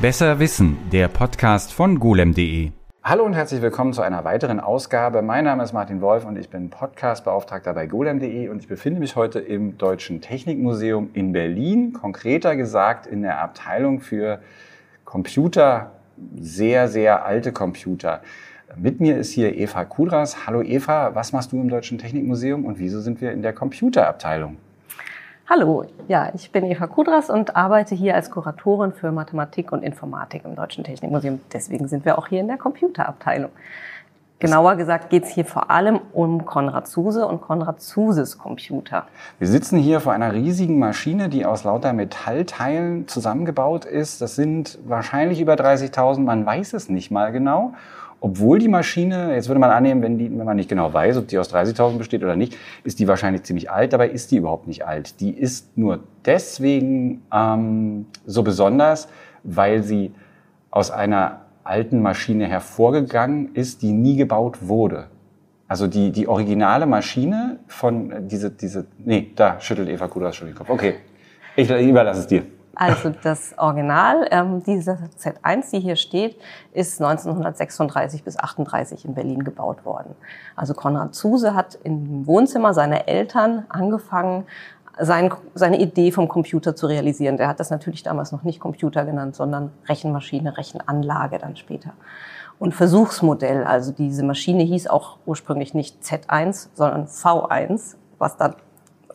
Besser Wissen, der Podcast von golem.de. Hallo und herzlich willkommen zu einer weiteren Ausgabe. Mein Name ist Martin Wolf und ich bin Podcastbeauftragter bei golem.de und ich befinde mich heute im Deutschen Technikmuseum in Berlin, konkreter gesagt in der Abteilung für Computer, sehr, sehr alte Computer. Mit mir ist hier Eva Kudras. Hallo Eva, was machst du im Deutschen Technikmuseum und wieso sind wir in der Computerabteilung? Hallo, ja, ich bin Eva Kudras und arbeite hier als Kuratorin für Mathematik und Informatik im Deutschen Technikmuseum. Deswegen sind wir auch hier in der Computerabteilung. Genauer gesagt geht es hier vor allem um Konrad Zuse und Konrad Zuses Computer. Wir sitzen hier vor einer riesigen Maschine, die aus lauter Metallteilen zusammengebaut ist. Das sind wahrscheinlich über 30.000, man weiß es nicht mal genau obwohl die Maschine, jetzt würde man annehmen, wenn, die, wenn man nicht genau weiß, ob die aus 30.000 besteht oder nicht, ist die wahrscheinlich ziemlich alt. Dabei ist die überhaupt nicht alt. Die ist nur deswegen ähm, so besonders, weil sie aus einer alten Maschine hervorgegangen ist, die nie gebaut wurde. Also die, die originale Maschine von äh, diese, diese, nee, da schüttelt Eva Kudras schon den Kopf. Okay, ich überlasse es dir. Also das Original, ähm, diese Z1, die hier steht, ist 1936 bis 38 in Berlin gebaut worden. Also Konrad Zuse hat im Wohnzimmer seiner Eltern angefangen, sein, seine Idee vom Computer zu realisieren. Der hat das natürlich damals noch nicht Computer genannt, sondern Rechenmaschine, Rechenanlage dann später. Und Versuchsmodell, also diese Maschine hieß auch ursprünglich nicht Z1, sondern V1, was dann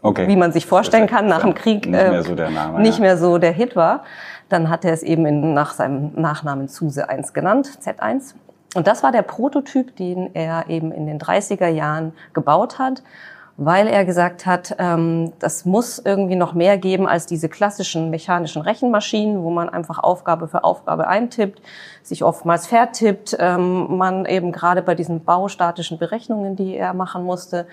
okay. wie man sich vorstellen kann, nach dem Krieg nicht, mehr so, der Name, nicht mehr so der Hit war. Dann hat er es eben in, nach seinem Nachnamen Zuse 1 genannt, Z1. Und das war der Prototyp, den er eben in den 30er Jahren gebaut hat, weil er gesagt hat, ähm, das muss irgendwie noch mehr geben als diese klassischen mechanischen Rechenmaschinen, wo man einfach Aufgabe für Aufgabe eintippt, sich oftmals vertippt, ähm, man eben gerade bei diesen baustatischen Berechnungen, die er machen musste,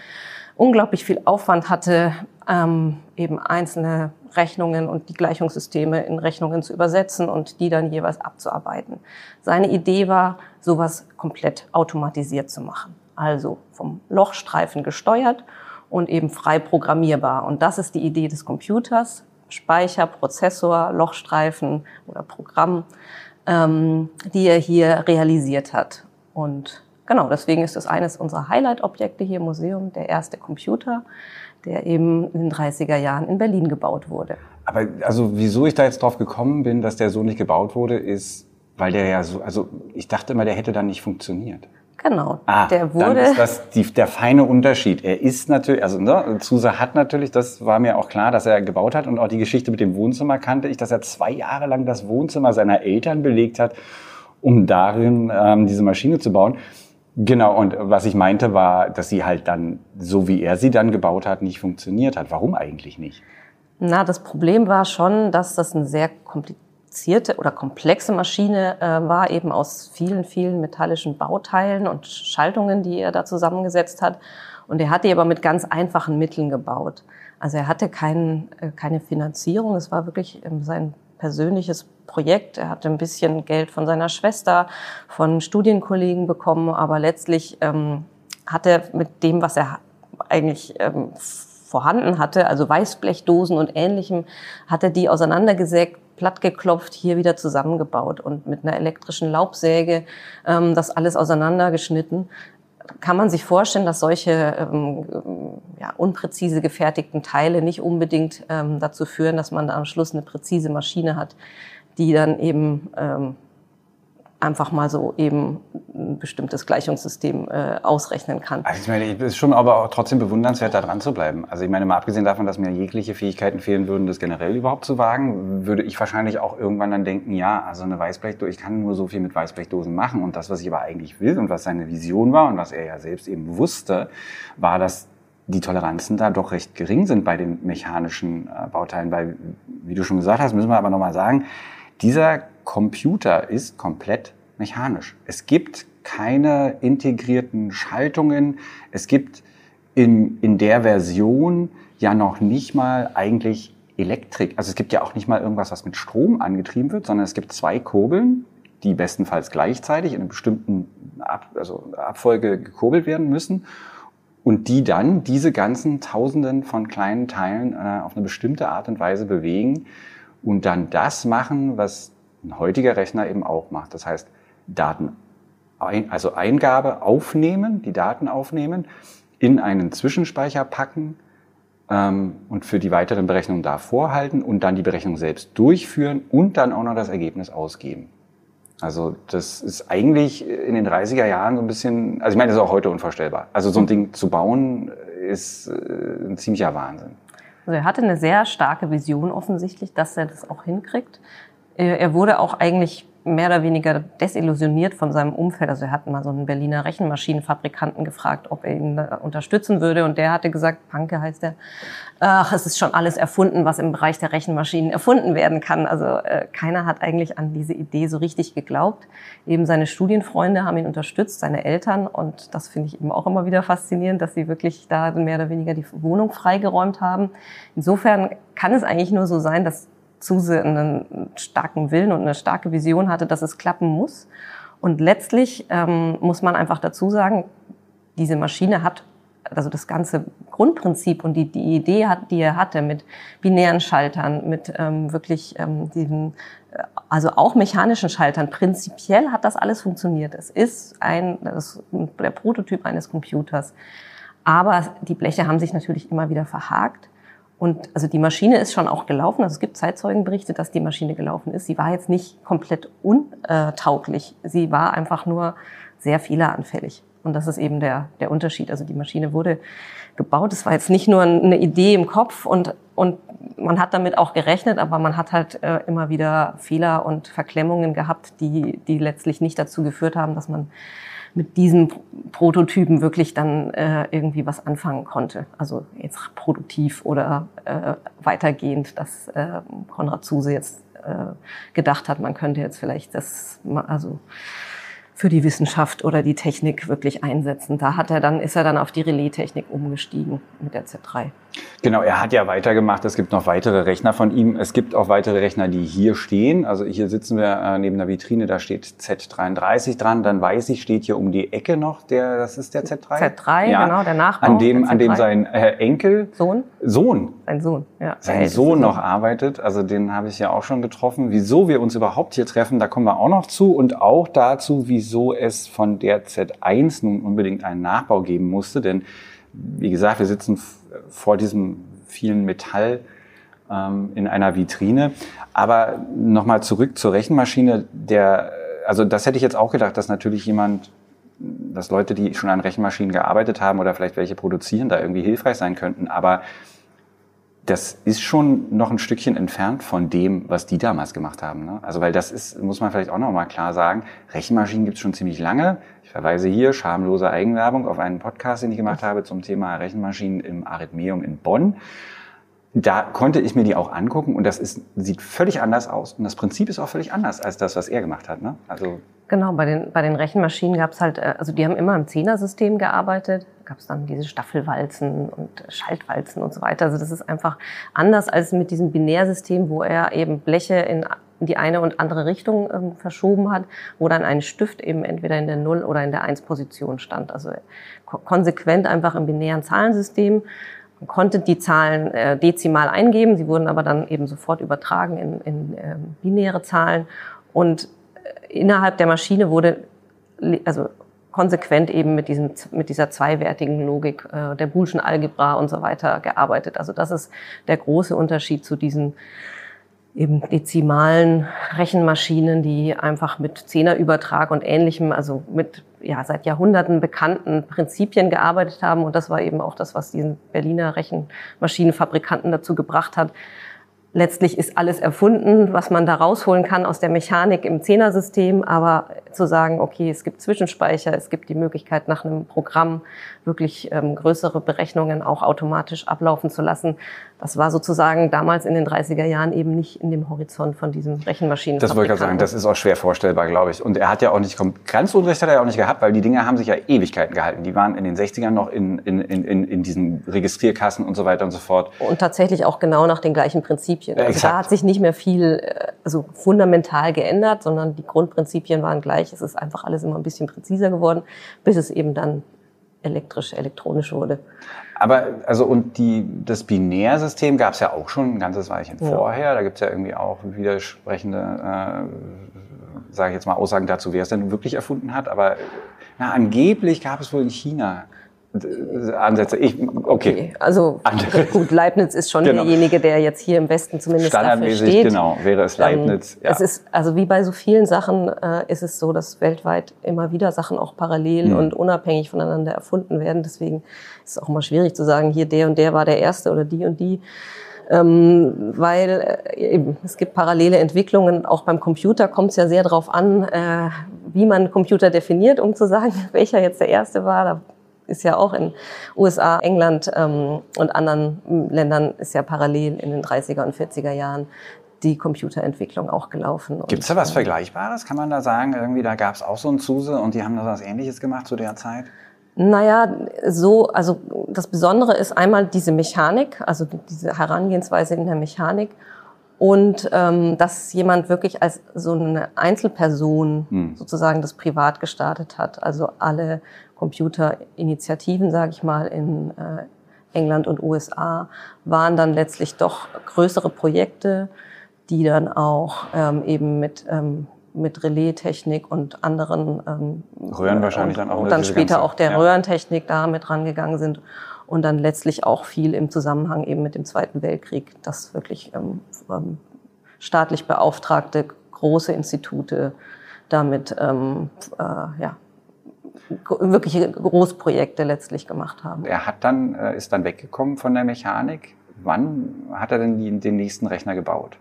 unglaublich viel Aufwand hatte, ähm, eben einzelne Rechnungen und die Gleichungssysteme in Rechnungen zu übersetzen und die dann jeweils abzuarbeiten. Seine Idee war, sowas komplett automatisiert zu machen. Also vom Lochstreifen gesteuert und eben frei programmierbar. Und das ist die Idee des Computers. Speicher, Prozessor, Lochstreifen oder Programm, ähm, die er hier realisiert hat. Und genau, deswegen ist es eines unserer Highlight-Objekte hier im Museum, der erste Computer, der eben in den 30er Jahren in Berlin gebaut wurde. Aber also wieso ich da jetzt drauf gekommen bin, dass der so nicht gebaut wurde, ist, weil der ja so, also ich dachte immer, der hätte dann nicht funktioniert. Genau. Ah, der wurde. Dann ist das die, der feine Unterschied. Er ist natürlich, also ne, Zuse hat natürlich, das war mir auch klar, dass er gebaut hat und auch die Geschichte mit dem Wohnzimmer kannte ich, dass er zwei Jahre lang das Wohnzimmer seiner Eltern belegt hat, um darin ähm, diese Maschine zu bauen. Genau, und was ich meinte war, dass sie halt dann, so wie er sie dann gebaut hat, nicht funktioniert hat. Warum eigentlich nicht? Na, das Problem war schon, dass das eine sehr komplizierte oder komplexe Maschine äh, war, eben aus vielen, vielen metallischen Bauteilen und Schaltungen, die er da zusammengesetzt hat. Und er hat die aber mit ganz einfachen Mitteln gebaut. Also er hatte kein, äh, keine Finanzierung. Es war wirklich ähm, sein persönliches Projekt. Er hatte ein bisschen Geld von seiner Schwester, von Studienkollegen bekommen, aber letztlich ähm, hat er mit dem, was er eigentlich ähm, vorhanden hatte, also Weißblechdosen und ähnlichem, hat er die auseinandergesägt, plattgeklopft, hier wieder zusammengebaut und mit einer elektrischen Laubsäge ähm, das alles auseinandergeschnitten kann man sich vorstellen, dass solche ähm, ja, unpräzise gefertigten Teile nicht unbedingt ähm, dazu führen, dass man da am Schluss eine präzise Maschine hat, die dann eben ähm, einfach mal so eben ein bestimmtes Gleichungssystem äh, ausrechnen kann. Also ich meine, es ist schon aber auch trotzdem bewundernswert, da dran zu bleiben. Also ich meine, mal abgesehen davon, dass mir jegliche Fähigkeiten fehlen würden, das generell überhaupt zu wagen, würde ich wahrscheinlich auch irgendwann dann denken, ja, also eine Weißblechdose, ich kann nur so viel mit Weißblechdosen machen. Und das, was ich aber eigentlich will und was seine Vision war und was er ja selbst eben wusste, war, dass die Toleranzen da doch recht gering sind bei den mechanischen äh, Bauteilen. Weil, wie du schon gesagt hast, müssen wir aber nochmal sagen, dieser Computer ist komplett mechanisch. Es gibt keine integrierten Schaltungen. Es gibt in, in der Version ja noch nicht mal eigentlich Elektrik. Also es gibt ja auch nicht mal irgendwas, was mit Strom angetrieben wird, sondern es gibt zwei Kurbeln, die bestenfalls gleichzeitig in einer bestimmten Ab, also Abfolge gekurbelt werden müssen und die dann diese ganzen Tausenden von kleinen Teilen äh, auf eine bestimmte Art und Weise bewegen und dann das machen, was ein heutiger Rechner eben auch macht. Das heißt, Daten, ein, also Eingabe aufnehmen, die Daten aufnehmen, in einen Zwischenspeicher packen ähm, und für die weiteren Berechnungen da vorhalten und dann die Berechnung selbst durchführen und dann auch noch das Ergebnis ausgeben. Also das ist eigentlich in den 30er Jahren so ein bisschen, also ich meine, das ist auch heute unvorstellbar. Also so ein Ding zu bauen ist äh, ein ziemlicher Wahnsinn. Also er hatte eine sehr starke Vision offensichtlich, dass er das auch hinkriegt. Er wurde auch eigentlich mehr oder weniger desillusioniert von seinem Umfeld. Also er hat mal so einen Berliner Rechenmaschinenfabrikanten gefragt, ob er ihn unterstützen würde. Und der hatte gesagt, Panke heißt er, ach, es ist schon alles erfunden, was im Bereich der Rechenmaschinen erfunden werden kann. Also äh, keiner hat eigentlich an diese Idee so richtig geglaubt. Eben seine Studienfreunde haben ihn unterstützt, seine Eltern. Und das finde ich eben auch immer wieder faszinierend, dass sie wirklich da mehr oder weniger die Wohnung freigeräumt haben. Insofern kann es eigentlich nur so sein, dass Zuse einen starken Willen und eine starke Vision hatte, dass es klappen muss. Und letztlich ähm, muss man einfach dazu sagen, diese Maschine hat also das ganze Grundprinzip und die, die Idee, hat, die er hatte mit binären Schaltern, mit ähm, wirklich ähm, diesen, äh, also auch mechanischen Schaltern, prinzipiell hat das alles funktioniert. Es ist ein, das, der Prototyp eines Computers. Aber die Bleche haben sich natürlich immer wieder verhakt. Und also die Maschine ist schon auch gelaufen. Also es gibt Zeitzeugenberichte, dass die Maschine gelaufen ist. Sie war jetzt nicht komplett untauglich. Sie war einfach nur sehr fehleranfällig. Und das ist eben der, der Unterschied. Also die Maschine wurde gebaut. Es war jetzt nicht nur eine Idee im Kopf und, und man hat damit auch gerechnet, aber man hat halt äh, immer wieder Fehler und Verklemmungen gehabt, die, die letztlich nicht dazu geführt haben, dass man mit diesen Prototypen wirklich dann äh, irgendwie was anfangen konnte. Also jetzt produktiv oder äh, weitergehend, dass äh, Konrad Zuse jetzt äh, gedacht hat, man könnte jetzt vielleicht das, also für die Wissenschaft oder die Technik wirklich einsetzen. Da hat er dann, ist er dann auf die Relaistechnik umgestiegen mit der Z3. Genau, er hat ja weitergemacht. Es gibt noch weitere Rechner von ihm. Es gibt auch weitere Rechner, die hier stehen. Also hier sitzen wir äh, neben der Vitrine, da steht Z33 dran. Dann weiß ich, steht hier um die Ecke noch der, das ist der Z3? Z3, ja. genau, der Nachbau. An dem, an dem sein äh, Enkel. Sohn? Sohn. Sein Sohn, ja. Sein Sohn noch arbeitet. Also den habe ich ja auch schon getroffen. Wieso wir uns überhaupt hier treffen, da kommen wir auch noch zu. Und auch dazu, wieso es von der Z1 nun unbedingt einen Nachbau geben musste. Denn wie gesagt, wir sitzen vor diesem vielen Metall ähm, in einer Vitrine. Aber nochmal zurück zur Rechenmaschine. Der, also das hätte ich jetzt auch gedacht, dass natürlich jemand, dass Leute, die schon an Rechenmaschinen gearbeitet haben oder vielleicht welche produzieren, da irgendwie hilfreich sein könnten. Aber das ist schon noch ein Stückchen entfernt von dem, was die damals gemacht haben. Ne? Also weil das ist, muss man vielleicht auch noch mal klar sagen, Rechenmaschinen gibt es schon ziemlich lange. Ich verweise hier, schamlose Eigenwerbung, auf einen Podcast, den ich gemacht habe zum Thema Rechenmaschinen im Arithmeum in Bonn. Da konnte ich mir die auch angucken und das ist, sieht völlig anders aus. Und das Prinzip ist auch völlig anders als das, was er gemacht hat. Ne? Also genau, bei den, bei den Rechenmaschinen gab es halt, äh, also die haben immer im Zehnersystem gearbeitet gab es dann diese Staffelwalzen und Schaltwalzen und so weiter. Also das ist einfach anders als mit diesem Binärsystem, wo er eben Bleche in die eine und andere Richtung ähm, verschoben hat, wo dann ein Stift eben entweder in der Null oder in der Eins Position stand. Also konsequent einfach im binären Zahlensystem. Man konnte die Zahlen äh, dezimal eingeben, sie wurden aber dann eben sofort übertragen in, in äh, binäre Zahlen. Und äh, innerhalb der Maschine wurde also konsequent eben mit, diesem, mit dieser zweiwertigen Logik äh, der Boolschen Algebra und so weiter gearbeitet. Also das ist der große Unterschied zu diesen eben dezimalen Rechenmaschinen, die einfach mit Zehnerübertrag und ähnlichem, also mit ja, seit Jahrhunderten bekannten Prinzipien gearbeitet haben. Und das war eben auch das, was diesen Berliner Rechenmaschinenfabrikanten dazu gebracht hat, letztlich ist alles erfunden, was man da rausholen kann aus der Mechanik im Zehnersystem, aber zu sagen, okay, es gibt Zwischenspeicher, es gibt die Möglichkeit, nach einem Programm wirklich ähm, größere Berechnungen auch automatisch ablaufen zu lassen, das war sozusagen damals in den 30er Jahren eben nicht in dem Horizont von diesem Rechenmaschinen. Das wollte ich gerade sagen, das ist auch schwer vorstellbar, glaube ich. Und er hat ja auch nicht, ganz Unrecht hat er ja auch nicht gehabt, weil die Dinge haben sich ja Ewigkeiten gehalten. Die waren in den 60ern noch in, in, in, in diesen Registrierkassen und so weiter und so fort. Und tatsächlich auch genau nach den gleichen Prinzipien. Also Exakt. da hat sich nicht mehr viel äh, also fundamental geändert, sondern die Grundprinzipien waren gleich. Es ist einfach alles immer ein bisschen präziser geworden, bis es eben dann elektrisch, elektronisch wurde. Aber also und die das Binärsystem gab es ja auch schon ein ganzes Weilchen Ja. vorher. Da gibt es ja irgendwie auch widersprechende, äh, sage ich jetzt mal, Aussagen dazu, wer es denn wirklich erfunden hat. Aber na, angeblich gab es wohl in China Ansätze. Ich, okay. Okay, also Andere. gut, Leibniz ist schon Genau. derjenige, der jetzt hier im Westen zumindest dafür steht. genau, wäre es Leibniz. Ähm, Es ist, also wie bei so vielen Sachen äh, ist es so, dass weltweit immer wieder Sachen auch parallel Mhm. und unabhängig voneinander erfunden werden. Deswegen ist es auch immer schwierig zu sagen, hier der und der war der Erste oder die und die. Ähm, weil äh, eben, es gibt parallele Entwicklungen. Auch beim Computer kommt es ja sehr darauf an, äh, wie man Computer definiert, um zu sagen, welcher jetzt der Erste war. Da ist ja auch in USA, England ähm, und anderen ähm, Ländern ist ja parallel in den 30er und 40er Jahren die Computerentwicklung auch gelaufen. Gibt es da was Vergleichbares? Kann man da sagen, irgendwie da gab es auch so einen Zuse und die haben da was Ähnliches gemacht zu der Zeit? Naja, so, also das Besondere ist einmal diese Mechanik, also diese Herangehensweise in der Mechanik und ähm, dass jemand wirklich als so eine Einzelperson Hm. sozusagen das privat gestartet hat. Also alle Computerinitiativen, sage ich mal, in äh, England und USA waren dann letztlich doch größere Projekte, die dann auch ähm, eben mit ähm, mit Relaistechnik und anderen ähm, Röhren wahrscheinlich und, dann auch, und dann später ganze- auch der ja. Röhrentechnik da mit rangegangen sind und dann letztlich auch viel im Zusammenhang eben mit dem Zweiten Weltkrieg, dass wirklich ähm, ähm, staatlich beauftragte große Institute damit ähm, äh, ja, wirkliche Großprojekte letztlich gemacht haben. Er hat dann, äh, ist dann weggekommen von der Mechanik. Wann hat er denn den nächsten Rechner gebaut?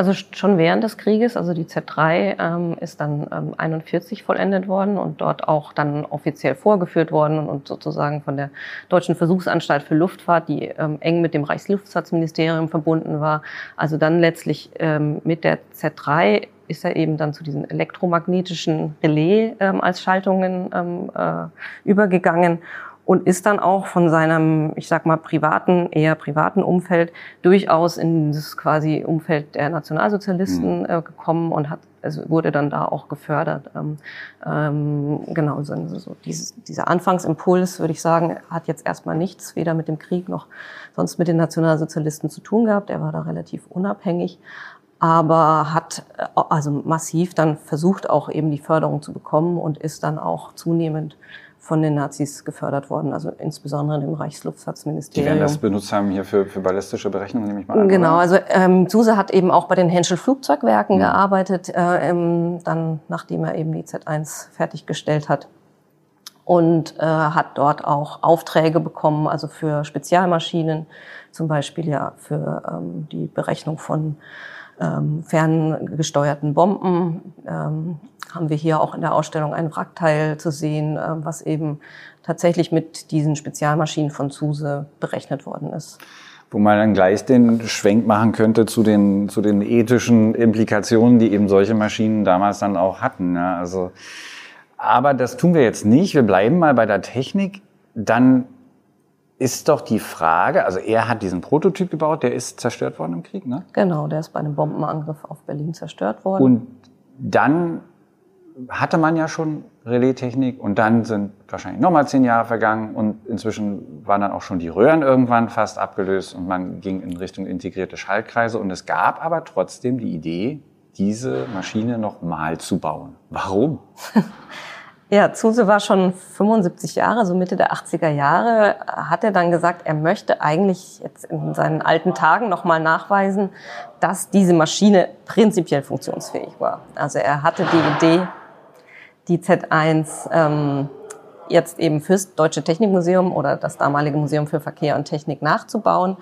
Also sch- schon während des Krieges, also die Z3 ähm, ist dann ähm, 41 vollendet worden und dort auch dann offiziell vorgeführt worden und, sozusagen von der Deutschen Versuchsanstalt für Luftfahrt, die ähm, eng mit dem Reichsluftfahrtsministerium verbunden war. Also dann letztlich ähm, mit der Z3 ist er eben dann zu diesen elektromagnetischen Relais ähm, als Schaltungen ähm, äh, übergegangen und ist dann auch von seinem, ich sag mal, privaten, eher privaten Umfeld durchaus in das quasi Umfeld der Nationalsozialisten äh, gekommen und hat, also wurde dann da auch gefördert. Ähm, ähm, genau, so, so dieses, dieser Anfangsimpuls, würde ich sagen, hat jetzt erstmal nichts, weder mit dem Krieg noch sonst mit den Nationalsozialisten zu tun gehabt. Er war da relativ unabhängig aber hat äh, also massiv dann versucht, auch eben die Förderung zu bekommen und ist dann auch zunehmend von den Nazis gefördert worden, also insbesondere dem Die Reichsluftfahrtsministerium. werden das benutzt haben hier für, für ballistische Berechnungen, nehme ich mal an. Genau, oder? also ähm, Zuse hat eben auch bei den Henschel Flugzeugwerken Mhm. gearbeitet, äh, ähm, dann nachdem er eben die Z1 fertiggestellt hat und äh, hat dort auch Aufträge bekommen, also für Spezialmaschinen, zum Beispiel ja für ähm, die Berechnung von ähm, ferngesteuerten Bomben. Ähm, haben wir hier auch in der Ausstellung ein Wrackteil zu sehen, äh, was eben tatsächlich mit diesen Spezialmaschinen von Zuse berechnet worden ist. Wo man dann gleich den Schwenk machen könnte zu den, zu den ethischen Implikationen, die eben solche Maschinen damals dann auch hatten. Ne? Also, aber das tun wir jetzt nicht. Wir bleiben mal bei der Technik. Dann ist doch die Frage, also er hat diesen Prototyp gebaut, der ist zerstört worden im Krieg, ne? Genau, der ist bei einem Bombenangriff auf Berlin zerstört worden. Und dann hatte man ja schon Relaistechnik und dann sind wahrscheinlich nochmal zehn Jahre vergangen und inzwischen waren dann auch schon die Röhren irgendwann fast abgelöst und man ging in Richtung integrierte Schaltkreise und es gab aber trotzdem die Idee, diese Maschine nochmal zu bauen. Warum? Ja, Zuse war schon 75 Jahre, so Mitte der 80er Jahre, hat er dann gesagt, er möchte eigentlich jetzt in seinen alten Tagen nochmal nachweisen, dass diese Maschine prinzipiell funktionsfähig war. Also er hatte die Idee, die Z1 ähm, jetzt eben fürs Deutsche Technikmuseum oder das damalige Museum für Verkehr und Technik nachzubauen,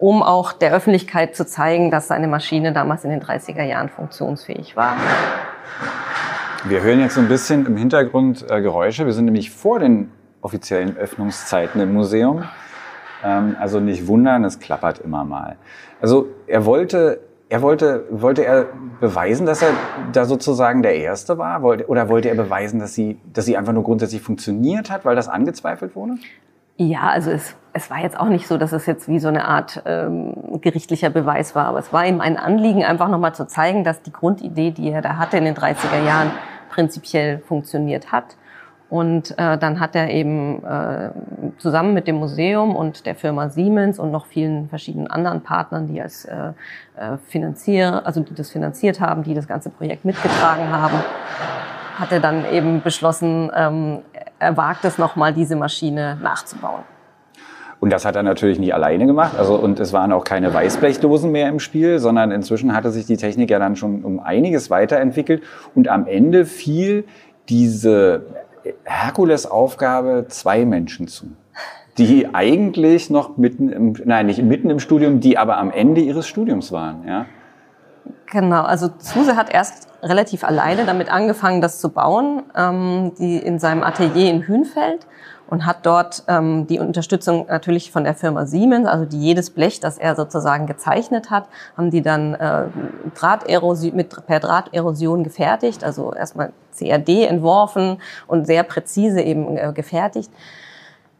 um auch der Öffentlichkeit zu zeigen, dass seine Maschine damals in den 30er Jahren funktionsfähig war. Wir hören jetzt so ein bisschen im Hintergrund äh, Geräusche. Wir sind nämlich vor den offiziellen Öffnungszeiten im Museum. Ähm, also nicht wundern, es klappert immer mal. Also er wollte, er wollte, wollte er beweisen, dass er da sozusagen der Erste war? Wollte, oder wollte er beweisen, dass sie, dass sie einfach nur grundsätzlich funktioniert hat, weil das angezweifelt wurde? Ja, also es, es war jetzt auch nicht so, dass es jetzt wie so eine Art ähm, gerichtlicher Beweis war, aber es war ihm ein Anliegen, einfach nochmal zu zeigen, dass die Grundidee, die er da hatte in den 30er Jahren, prinzipiell funktioniert hat. Und äh, dann hat er eben äh, zusammen mit dem Museum und der Firma Siemens und noch vielen verschiedenen anderen Partnern, die als äh, äh Finanzier, also die das finanziert haben, die das ganze Projekt mitgetragen haben, hat er dann eben beschlossen, ähm, er wagt es nochmal, diese Maschine nachzubauen. Und das hat er natürlich nie alleine gemacht. Also, und es waren auch keine Weißblechdosen mehr im Spiel, sondern inzwischen hatte sich die Technik ja dann schon um einiges weiterentwickelt. Und am Ende fiel diese Herkulesaufgabe zwei Menschen zu, die eigentlich noch mitten im, nein, nicht mitten im Studium, die aber am Ende ihres Studiums waren, ja. Genau, also Zuse hat erst relativ alleine damit angefangen, das zu bauen, ähm, die in seinem Atelier in Hünfeld und hat dort ähm, die Unterstützung natürlich von der Firma Siemens, also die jedes Blech, das er sozusagen gezeichnet hat, haben die dann äh, Drahterosion, mit per Drahterosion gefertigt, also erstmal CAD entworfen und sehr präzise eben äh, gefertigt.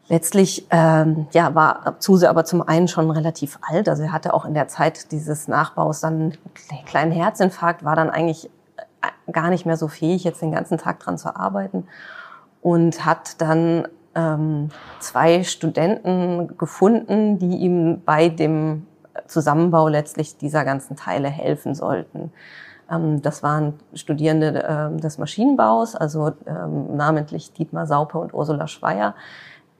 Letztlich ähm, ja, war Zuse aber zum einen schon relativ alt, also er hatte auch in der Zeit dieses Nachbaus dann einen kleinen Herzinfarkt, war dann eigentlich äh, gar nicht mehr so fähig, jetzt den ganzen Tag dran zu arbeiten und hat dann ähm, zwei Studenten gefunden, die ihm bei dem Zusammenbau letztlich dieser ganzen Teile helfen sollten. Ähm, das waren Studierende äh, des Maschinenbaus, also ähm, namentlich Dietmar Saupe und Ursula Schweier,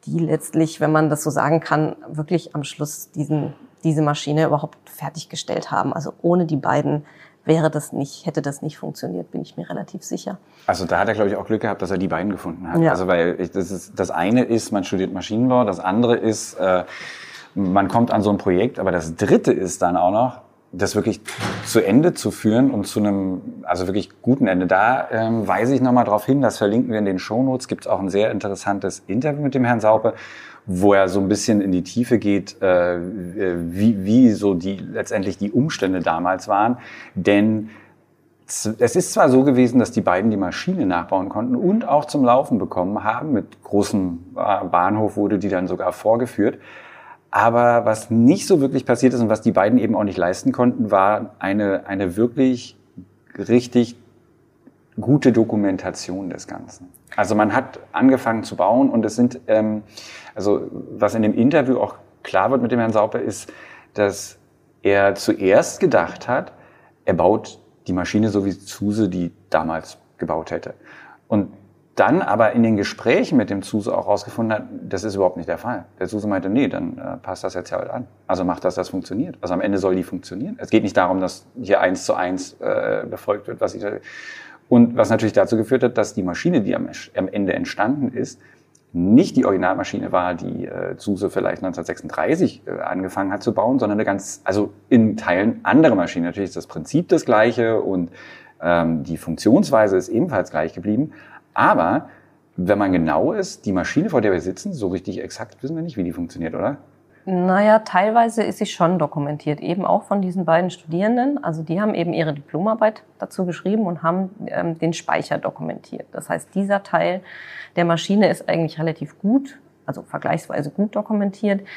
die letztlich, wenn man das so sagen kann, wirklich am Schluss diesen, diese Maschine überhaupt fertiggestellt haben. Also ohne die beiden wäre das nicht, hätte das nicht funktioniert, bin ich mir relativ sicher. Also da hat er, glaube ich, auch Glück gehabt, dass er die beiden gefunden hat. Ja. Also weil ich, das, ist, das eine ist, man studiert Maschinenbau, das andere ist, äh, man kommt an so ein Projekt, aber das dritte ist dann auch noch, das wirklich zu Ende zu führen und zu einem, also wirklich guten Ende. Da ähm, weise ich nochmal darauf hin, das verlinken wir in den Shownotes, gibt es auch ein sehr interessantes Interview mit dem Herrn Saupe, wo er so ein bisschen in die Tiefe geht, äh, wie, wie so die letztendlich die Umstände damals waren. Denn es ist zwar so gewesen, dass die beiden die Maschine nachbauen konnten und auch zum Laufen bekommen haben. Mit großem äh, Bahnhof wurde die dann sogar vorgeführt. Aber was nicht so wirklich passiert ist und was die beiden eben auch nicht leisten konnten, war eine, eine wirklich richtig gute Dokumentation des Ganzen. Also man hat angefangen zu bauen und es sind, ähm, also was in dem Interview auch klar wird mit dem Herrn Sauper ist, dass er zuerst gedacht hat, er baut die Maschine so wie Zuse die damals gebaut hätte. Und dann aber in den Gesprächen mit dem Zuse auch rausgefunden hat, das ist überhaupt nicht der Fall. Der Zuse meinte, nee, dann äh, passt das jetzt ja halt an. Also macht das, das funktioniert. Also am Ende soll die funktionieren. Es geht nicht darum, dass hier eins zu eins äh, befolgt wird, was ich und was natürlich dazu geführt hat, dass die Maschine, die am, Ende entstanden ist, nicht die Originalmaschine war, die äh, Zuse vielleicht 1936 äh, angefangen hat zu bauen, sondern eine ganz, also in Teilen andere Maschine. Natürlich ist das Prinzip das gleiche und ähm, die Funktionsweise ist ebenfalls gleich geblieben. Aber wenn man genau ist, die Maschine, vor der wir sitzen, so richtig exakt wissen wir nicht, wie die funktioniert, oder? Naja, teilweise ist sie schon dokumentiert, eben auch von diesen beiden Studierenden. Also die haben eben ihre Diplomarbeit dazu geschrieben und haben ähm, den Speicher dokumentiert. Das heißt, dieser Teil der Maschine ist eigentlich relativ gut, also vergleichsweise gut dokumentiert.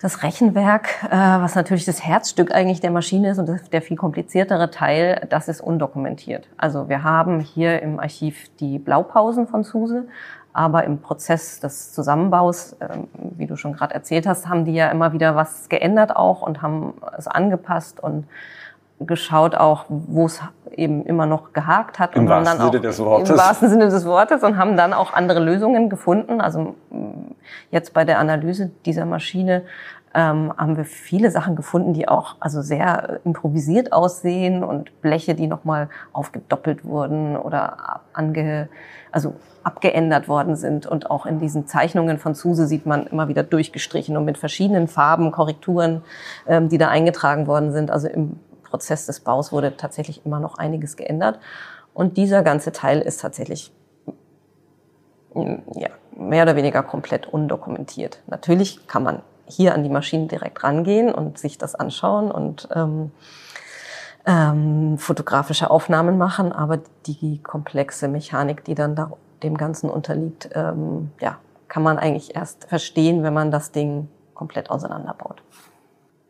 Das Rechenwerk, äh, was natürlich das Herzstück eigentlich der Maschine ist und der viel kompliziertere Teil, das ist undokumentiert. Also wir haben hier im Archiv die Blaupausen von SUSE, aber im Prozess des Zusammenbaus, ähm, wie du schon gerade erzählt hast, haben die ja immer wieder was geändert auch und haben es angepasst und geschaut auch, wo es eben immer noch gehakt hat. Im und wahrsten Sinne des Wortes. Im wahrsten Sinne des Wortes und haben dann auch andere Lösungen gefunden. Also jetzt bei der Analyse dieser Maschine ähm, haben wir viele Sachen gefunden, die auch also sehr improvisiert aussehen und Bleche, die nochmal aufgedoppelt wurden oder ange, also abgeändert worden sind. Und auch in diesen Zeichnungen von Zuse sieht man immer wieder durchgestrichen und mit verschiedenen Farben, Korrekturen, ähm, die da eingetragen worden sind. Also im Prozess des Baus wurde tatsächlich immer noch einiges geändert. Und dieser ganze Teil ist tatsächlich mm, ja, mehr oder weniger komplett undokumentiert. Natürlich kann man hier an die Maschine direkt rangehen und sich das anschauen und ähm, ähm, fotografische Aufnahmen machen, aber die komplexe Mechanik, die dann da dem Ganzen unterliegt, ähm, ja, kann man eigentlich erst verstehen, wenn man das Ding komplett auseinanderbaut.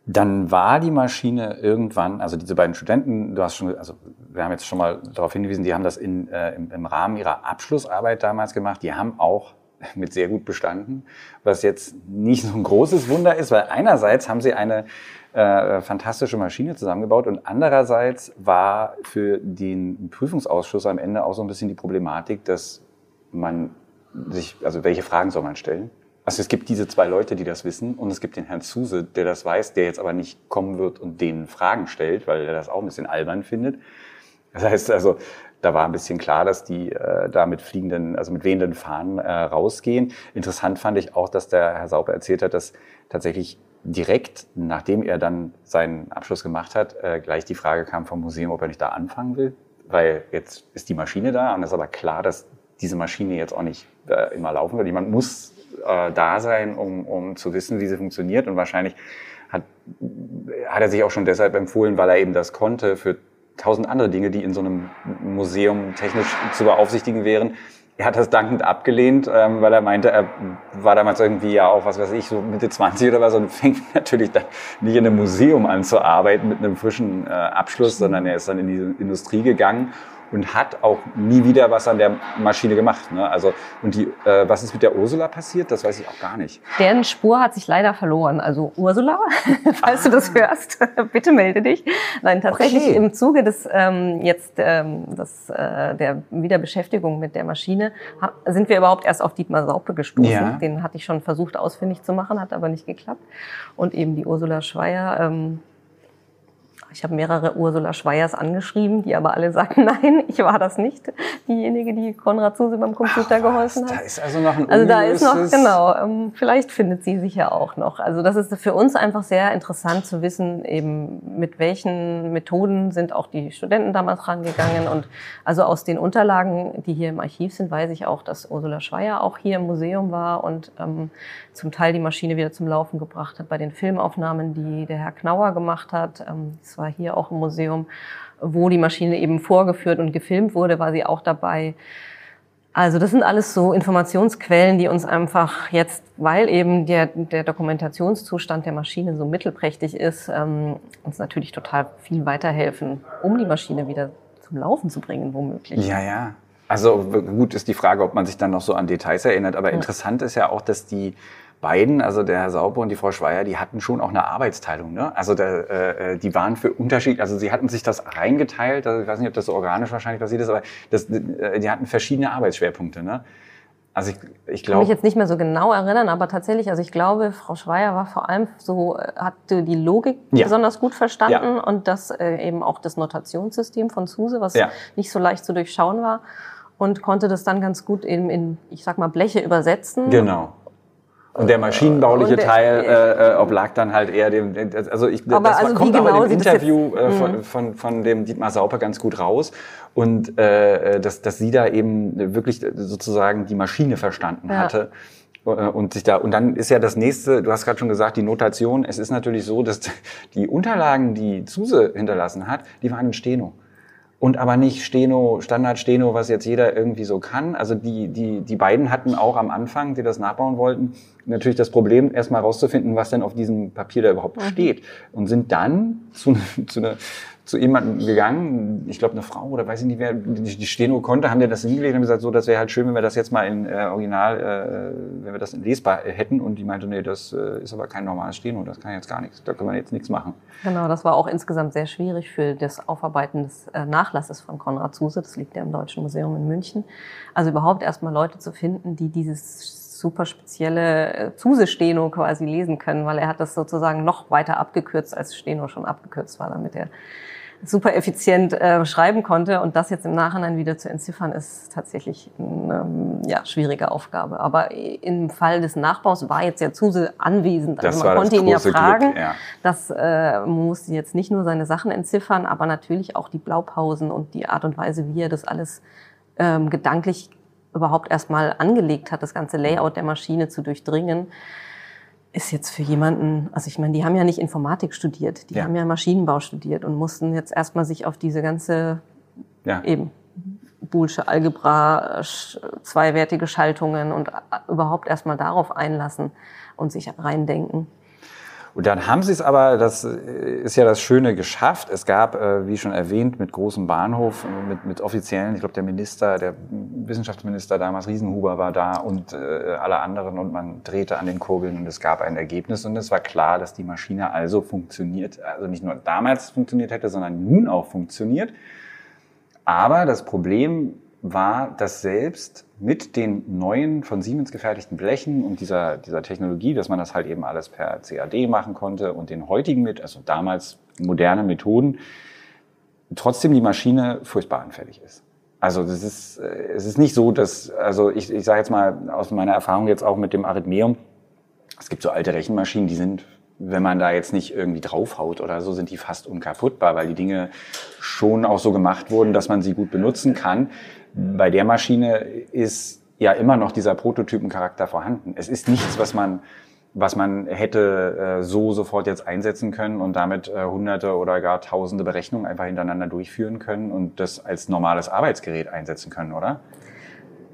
Dann war die Maschine irgendwann, also diese beiden Studenten, du hast schon, also wir haben jetzt schon mal darauf hingewiesen, die haben das in, äh, im, im Rahmen ihrer Abschlussarbeit damals gemacht. Die haben auch mit sehr gut bestanden, was jetzt nicht so ein großes Wunder ist, weil einerseits haben sie eine äh, fantastische Maschine zusammengebaut und andererseits war für den Prüfungsausschuss am Ende auch so ein bisschen die Problematik, dass man sich, also welche Fragen soll man stellen? Also es gibt diese zwei Leute, die das wissen und es gibt den Herrn Zuse, der das weiß, der jetzt aber nicht kommen wird und denen Fragen stellt, weil er das auch ein bisschen albern findet. Das heißt also, da war ein bisschen klar, dass die äh, da mit fliegenden, also mit wehenden Fahnen äh, rausgehen. Interessant fand ich auch, dass der Herr Sauber erzählt hat, dass tatsächlich direkt, nachdem er dann seinen Abschluss gemacht hat, äh, gleich die Frage kam vom Museum, ob er nicht da anfangen will, weil jetzt ist die Maschine da und es ist aber klar, dass diese Maschine jetzt auch nicht äh, immer laufen wird. Jemand muss äh, da sein, um, um zu wissen, wie sie funktioniert und wahrscheinlich hat, hat er sich auch schon deshalb empfohlen, weil er eben das konnte für tausend andere Dinge, die in so einem Museum technisch zu beaufsichtigen wären. Er hat das dankend abgelehnt, ähm, weil er meinte, er war damals irgendwie ja auch, was weiß ich, so Mitte 20 oder was und fängt natürlich dann nicht in einem Museum an zu arbeiten mit einem frischen äh, Abschluss, sondern er ist dann in die Industrie gegangen und hat auch nie wieder was an der Maschine gemacht. Ne? Also und die, äh, was ist mit der Ursula passiert? Das weiß ich auch gar nicht. Deren Spur hat sich leider verloren. Also Ursula, falls ah. du das ah. hörst, bitte melde dich. Nein, tatsächlich okay. im Zuge des ähm, jetzt ähm, das, äh, der Wiederbeschäftigung mit der Maschine sind wir überhaupt erst auf Dietmar Saupe gestoßen. Ja. Den hatte ich schon versucht ausfindig zu machen, hat aber nicht geklappt. Und eben die Ursula Schweier. Ähm, ich habe mehrere Ursula Schweiers angeschrieben, die aber alle sagten, nein, ich war das nicht, diejenige, die Konrad Zuse beim Computer Ach, geholfen hat. Da ist also noch ein Also da ist noch, genau, ähm, vielleicht findet sie sich ja auch noch. Also das ist für uns einfach sehr interessant zu wissen, eben mit welchen Methoden sind auch die Studenten damals rangegangen. Und also aus den Unterlagen, die hier im Archiv sind, weiß ich auch, dass Ursula Schweier auch hier im Museum war und ähm, zum Teil die Maschine wieder zum Laufen gebracht hat bei den Filmaufnahmen, die der Herr Knauer gemacht hat. Ähm, das war hier auch im Museum, wo die Maschine eben vorgeführt und gefilmt wurde, war sie auch dabei. Also das sind alles so Informationsquellen, die uns einfach jetzt, weil eben der, der Dokumentationszustand der Maschine so mittelprächtig ist, ähm, uns natürlich total viel weiterhelfen, um die Maschine wieder zum Laufen zu bringen, womöglich. Ja, ja. Also gut ist die Frage, ob man sich dann noch so an Details erinnert, aber ja. interessant ist ja auch, dass die beiden, also der Herr Sauber und die Frau Schweier, die hatten schon auch eine Arbeitsteilung. Ne? Also der, äh, die waren für Unterschied, also sie hatten sich das reingeteilt, also ich weiß nicht, ob das so organisch wahrscheinlich passiert ist, aber das, äh, die hatten verschiedene Arbeitsschwerpunkte. Ne? Also ich, ich glaube. Ich kann mich jetzt nicht mehr so genau erinnern, aber tatsächlich, also ich glaube, Frau Schweier war vor allem so, äh, hatte die Logik ja. besonders gut verstanden ja. und das äh, eben auch das Notationssystem von Zuse, was ja. nicht so leicht zu durchschauen war und konnte das dann ganz gut eben in, ich sag mal, Bleche übersetzen. Genau. Und der maschinenbauliche der, Teil äh, äh, oblag dann halt eher dem, also ich, aber das also kommt genau in dem Interview äh, von, mhm. von, von dem Dietmar Sauper ganz gut raus. Und äh, dass, dass sie da eben wirklich sozusagen die Maschine verstanden ja. hatte äh, und sich da und dann ist ja das nächste, du hast gerade schon gesagt, die Notation. Es ist natürlich so, dass die Unterlagen, die Zuse hinterlassen hat, die waren in Steno und aber nicht Steno, Standard Steno, was jetzt jeder irgendwie so kann. Also die, die, die beiden hatten auch am Anfang, die das nachbauen wollten, natürlich das Problem, erstmal rauszufinden, was denn auf diesem Papier da überhaupt mhm. steht. Und sind dann zu, zu, einer, zu jemandem gegangen, ich glaube eine Frau oder weiß ich nicht wer, die Steno konnte, haben dir das hingelegt und gesagt, so, das wäre halt schön, wenn wir das jetzt mal in äh, Original, äh, wenn wir das in lesbar hätten. Und die meinte, nee, das äh, ist aber kein normales Steno, das kann jetzt gar nichts, da können wir jetzt nichts machen. Genau, das war auch insgesamt sehr schwierig für das Aufarbeiten des äh, Nachlasses von Konrad Zuse, das liegt ja im Deutschen Museum in München. Also überhaupt erstmal Leute zu finden, die dieses super spezielle äh, Zuse-Steno quasi lesen können, weil er hat das sozusagen noch weiter abgekürzt, als Steno schon abgekürzt war, damit er super effizient äh, schreiben konnte. Und das jetzt im Nachhinein wieder zu entziffern, ist tatsächlich eine ähm, ja, schwierige Aufgabe. Aber im Fall des Nachbaus war jetzt ja Zuse anwesend. Also das man konnte ihn ja fragen. Glück, ja. Das äh, musste jetzt nicht nur seine Sachen entziffern, aber natürlich auch die Blaupausen und die Art und Weise, wie er das alles ähm, gedanklich überhaupt erstmal angelegt hat, das ganze Layout der Maschine zu durchdringen ist jetzt für jemanden, also ich meine, die haben ja nicht Informatik studiert, die ja. haben ja Maschinenbau studiert und mussten jetzt erstmal sich auf diese ganze ja. eben Boolsche Algebra, zweiwertige Schaltungen und überhaupt erstmal darauf einlassen und sich reindenken. Und dann haben sie es aber, das ist ja das Schöne, geschafft. Es gab, äh, wie schon erwähnt, mit großem Bahnhof, mit, mit Offiziellen, ich glaube der Minister, der Wissenschaftsminister damals, Riesenhuber war da und äh, alle anderen und man drehte an den Kurbeln und es gab ein Ergebnis und es war klar, dass die Maschine also funktioniert, also nicht nur damals funktioniert hätte, sondern nun auch funktioniert. Aber das Problem war, dass selbst mit den neuen von Siemens gefertigten Blechen und dieser, dieser Technologie, dass man das halt eben alles per CAD machen konnte und den heutigen mit, also damals moderne Methoden, trotzdem die Maschine furchtbar anfällig ist. Also das ist, äh, es ist nicht so, dass, also ich, ich sage jetzt mal aus meiner Erfahrung jetzt auch mit dem Arithmeum, es gibt so alte Rechenmaschinen, die sind wenn man da jetzt nicht irgendwie draufhaut oder so, sind die fast unkaputtbar, weil die Dinge schon auch so gemacht wurden, dass man sie gut benutzen kann. Bei der Maschine ist ja immer noch dieser Prototypencharakter vorhanden. Es ist nichts, was man was man hätte äh, so sofort jetzt einsetzen können und damit äh, hunderte oder gar tausende Berechnungen einfach hintereinander durchführen können und das als normales Arbeitsgerät einsetzen können, oder?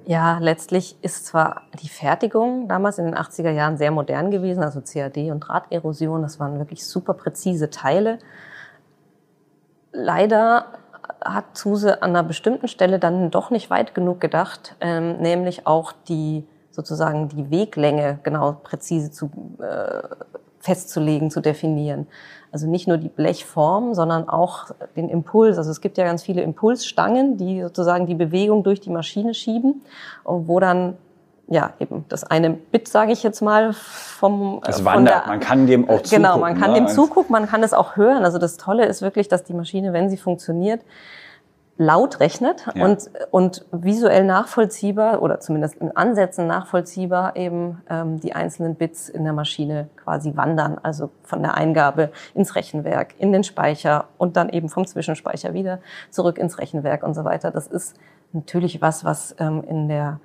Ja, letztlich ist zwar die Fertigung damals in den 80er Jahren sehr modern gewesen, also CAD und Drahterosion, das waren wirklich super präzise Teile. Leider hat Zuse an einer bestimmten Stelle dann doch nicht weit genug gedacht, ähm, nämlich auch die sozusagen die Weglänge genau präzise zu, äh, festzulegen, zu definieren. Also nicht nur die Blechform, sondern auch den Impuls. Also es gibt ja ganz viele Impulsstangen, die sozusagen die Bewegung durch die Maschine schieben, wo dann ja, eben das eine Bit, sage ich jetzt mal, vom. Es wandert, der, man kann dem auch zugucken. Genau, man kann ne? dem zugucken, man kann es auch hören. Also das Tolle ist wirklich, dass die Maschine, wenn sie funktioniert, laut rechnet ja. und, und visuell nachvollziehbar oder zumindest in Ansätzen nachvollziehbar eben ähm, die einzelnen Bits in der Maschine quasi wandern, also von der Eingabe ins Rechenwerk, in den Speicher und dann eben vom Zwischenspeicher wieder zurück ins Rechenwerk und so weiter. Das ist natürlich was, was ähm, in der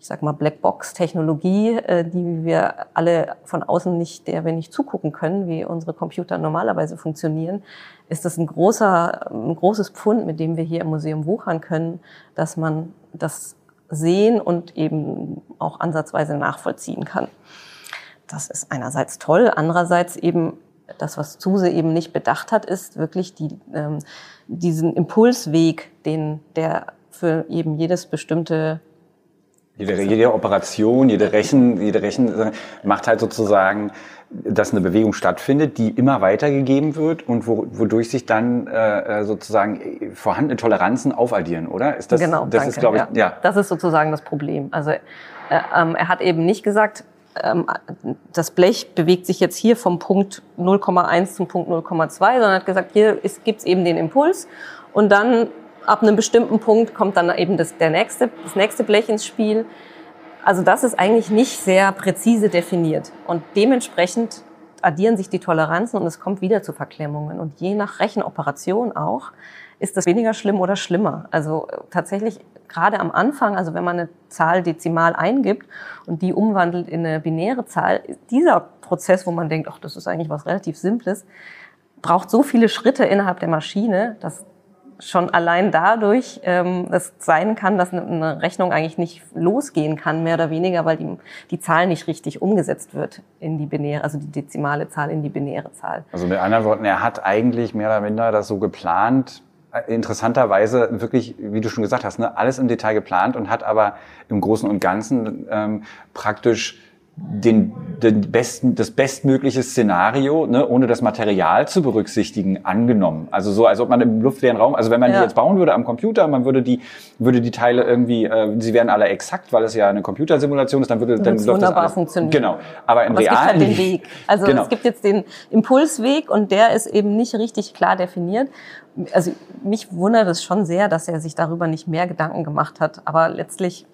ich sag mal, Blackbox-Technologie, äh, die wir alle von außen nicht, der wir nicht zugucken können, wie unsere Computer normalerweise funktionieren, ist das ein großer, ein großes Pfund, mit dem wir hier im Museum wuchern können, dass man das sehen und eben auch ansatzweise nachvollziehen kann. Das ist einerseits toll, andererseits eben das, was Zuse eben nicht bedacht hat, ist wirklich die, ähm, diesen Impulsweg, den der für eben jedes bestimmte jede, jede Operation, jede Rechen, jede Rechen macht halt sozusagen, dass eine Bewegung stattfindet, die immer weitergegeben wird und wo, wodurch sich dann äh, sozusagen vorhandene Toleranzen aufaddieren, oder? Ist das, genau, das danke, ist, glaube ich, ja. ja. Das ist sozusagen das Problem. Also äh, ähm, er hat eben nicht gesagt, ähm, das Blech bewegt sich jetzt hier vom Punkt 0,1 zum Punkt 0,2, sondern hat gesagt, hier gibt es eben den Impuls und dann ab einem bestimmten Punkt kommt dann eben das, der nächste, das nächste Blech ins Spiel. Also das ist eigentlich nicht sehr präzise definiert. Und dementsprechend addieren sich die Toleranzen und es kommt wieder zu Verklemmungen. Und je nach Rechenoperation auch, ist das weniger schlimm oder schlimmer. Also äh, tatsächlich gerade am Anfang, also wenn man eine Zahl dezimal eingibt und die umwandelt in eine binäre Zahl, dieser Prozess, wo man denkt, ach, das ist eigentlich was relativ Simples, braucht so viele Schritte innerhalb der Maschine, dass schon allein dadurch ähm, es sein kann, dass eine Rechnung eigentlich nicht losgehen kann, mehr oder weniger, weil die, die Zahl nicht richtig umgesetzt wird in die binäre, also die dezimale Zahl in die binäre Zahl. Also mit anderen Worten, er hat eigentlich mehr oder minder das so geplant, äh, interessanterweise wirklich, wie du schon gesagt hast, ne, alles im Detail geplant und hat aber im Großen und Ganzen ähm, praktisch den, den besten, das bestmögliche Szenario, ne, ohne das Material zu berücksichtigen, angenommen. Also so, als ob man im luftleeren Raum, also wenn man ja. die jetzt bauen würde am Computer, man würde die, würde die Teile irgendwie, äh, sie wären alle exakt, weil es ja eine Computersimulation ist, dann würde dann läuft wunderbar das alles, funktionieren. Genau. Aber im Aber realen es gibt halt den Weg. Also genau. es gibt jetzt den Impulsweg und der ist eben nicht richtig klar definiert. Also mich wundert es schon sehr, dass er sich darüber nicht mehr Gedanken gemacht hat. Aber letztlich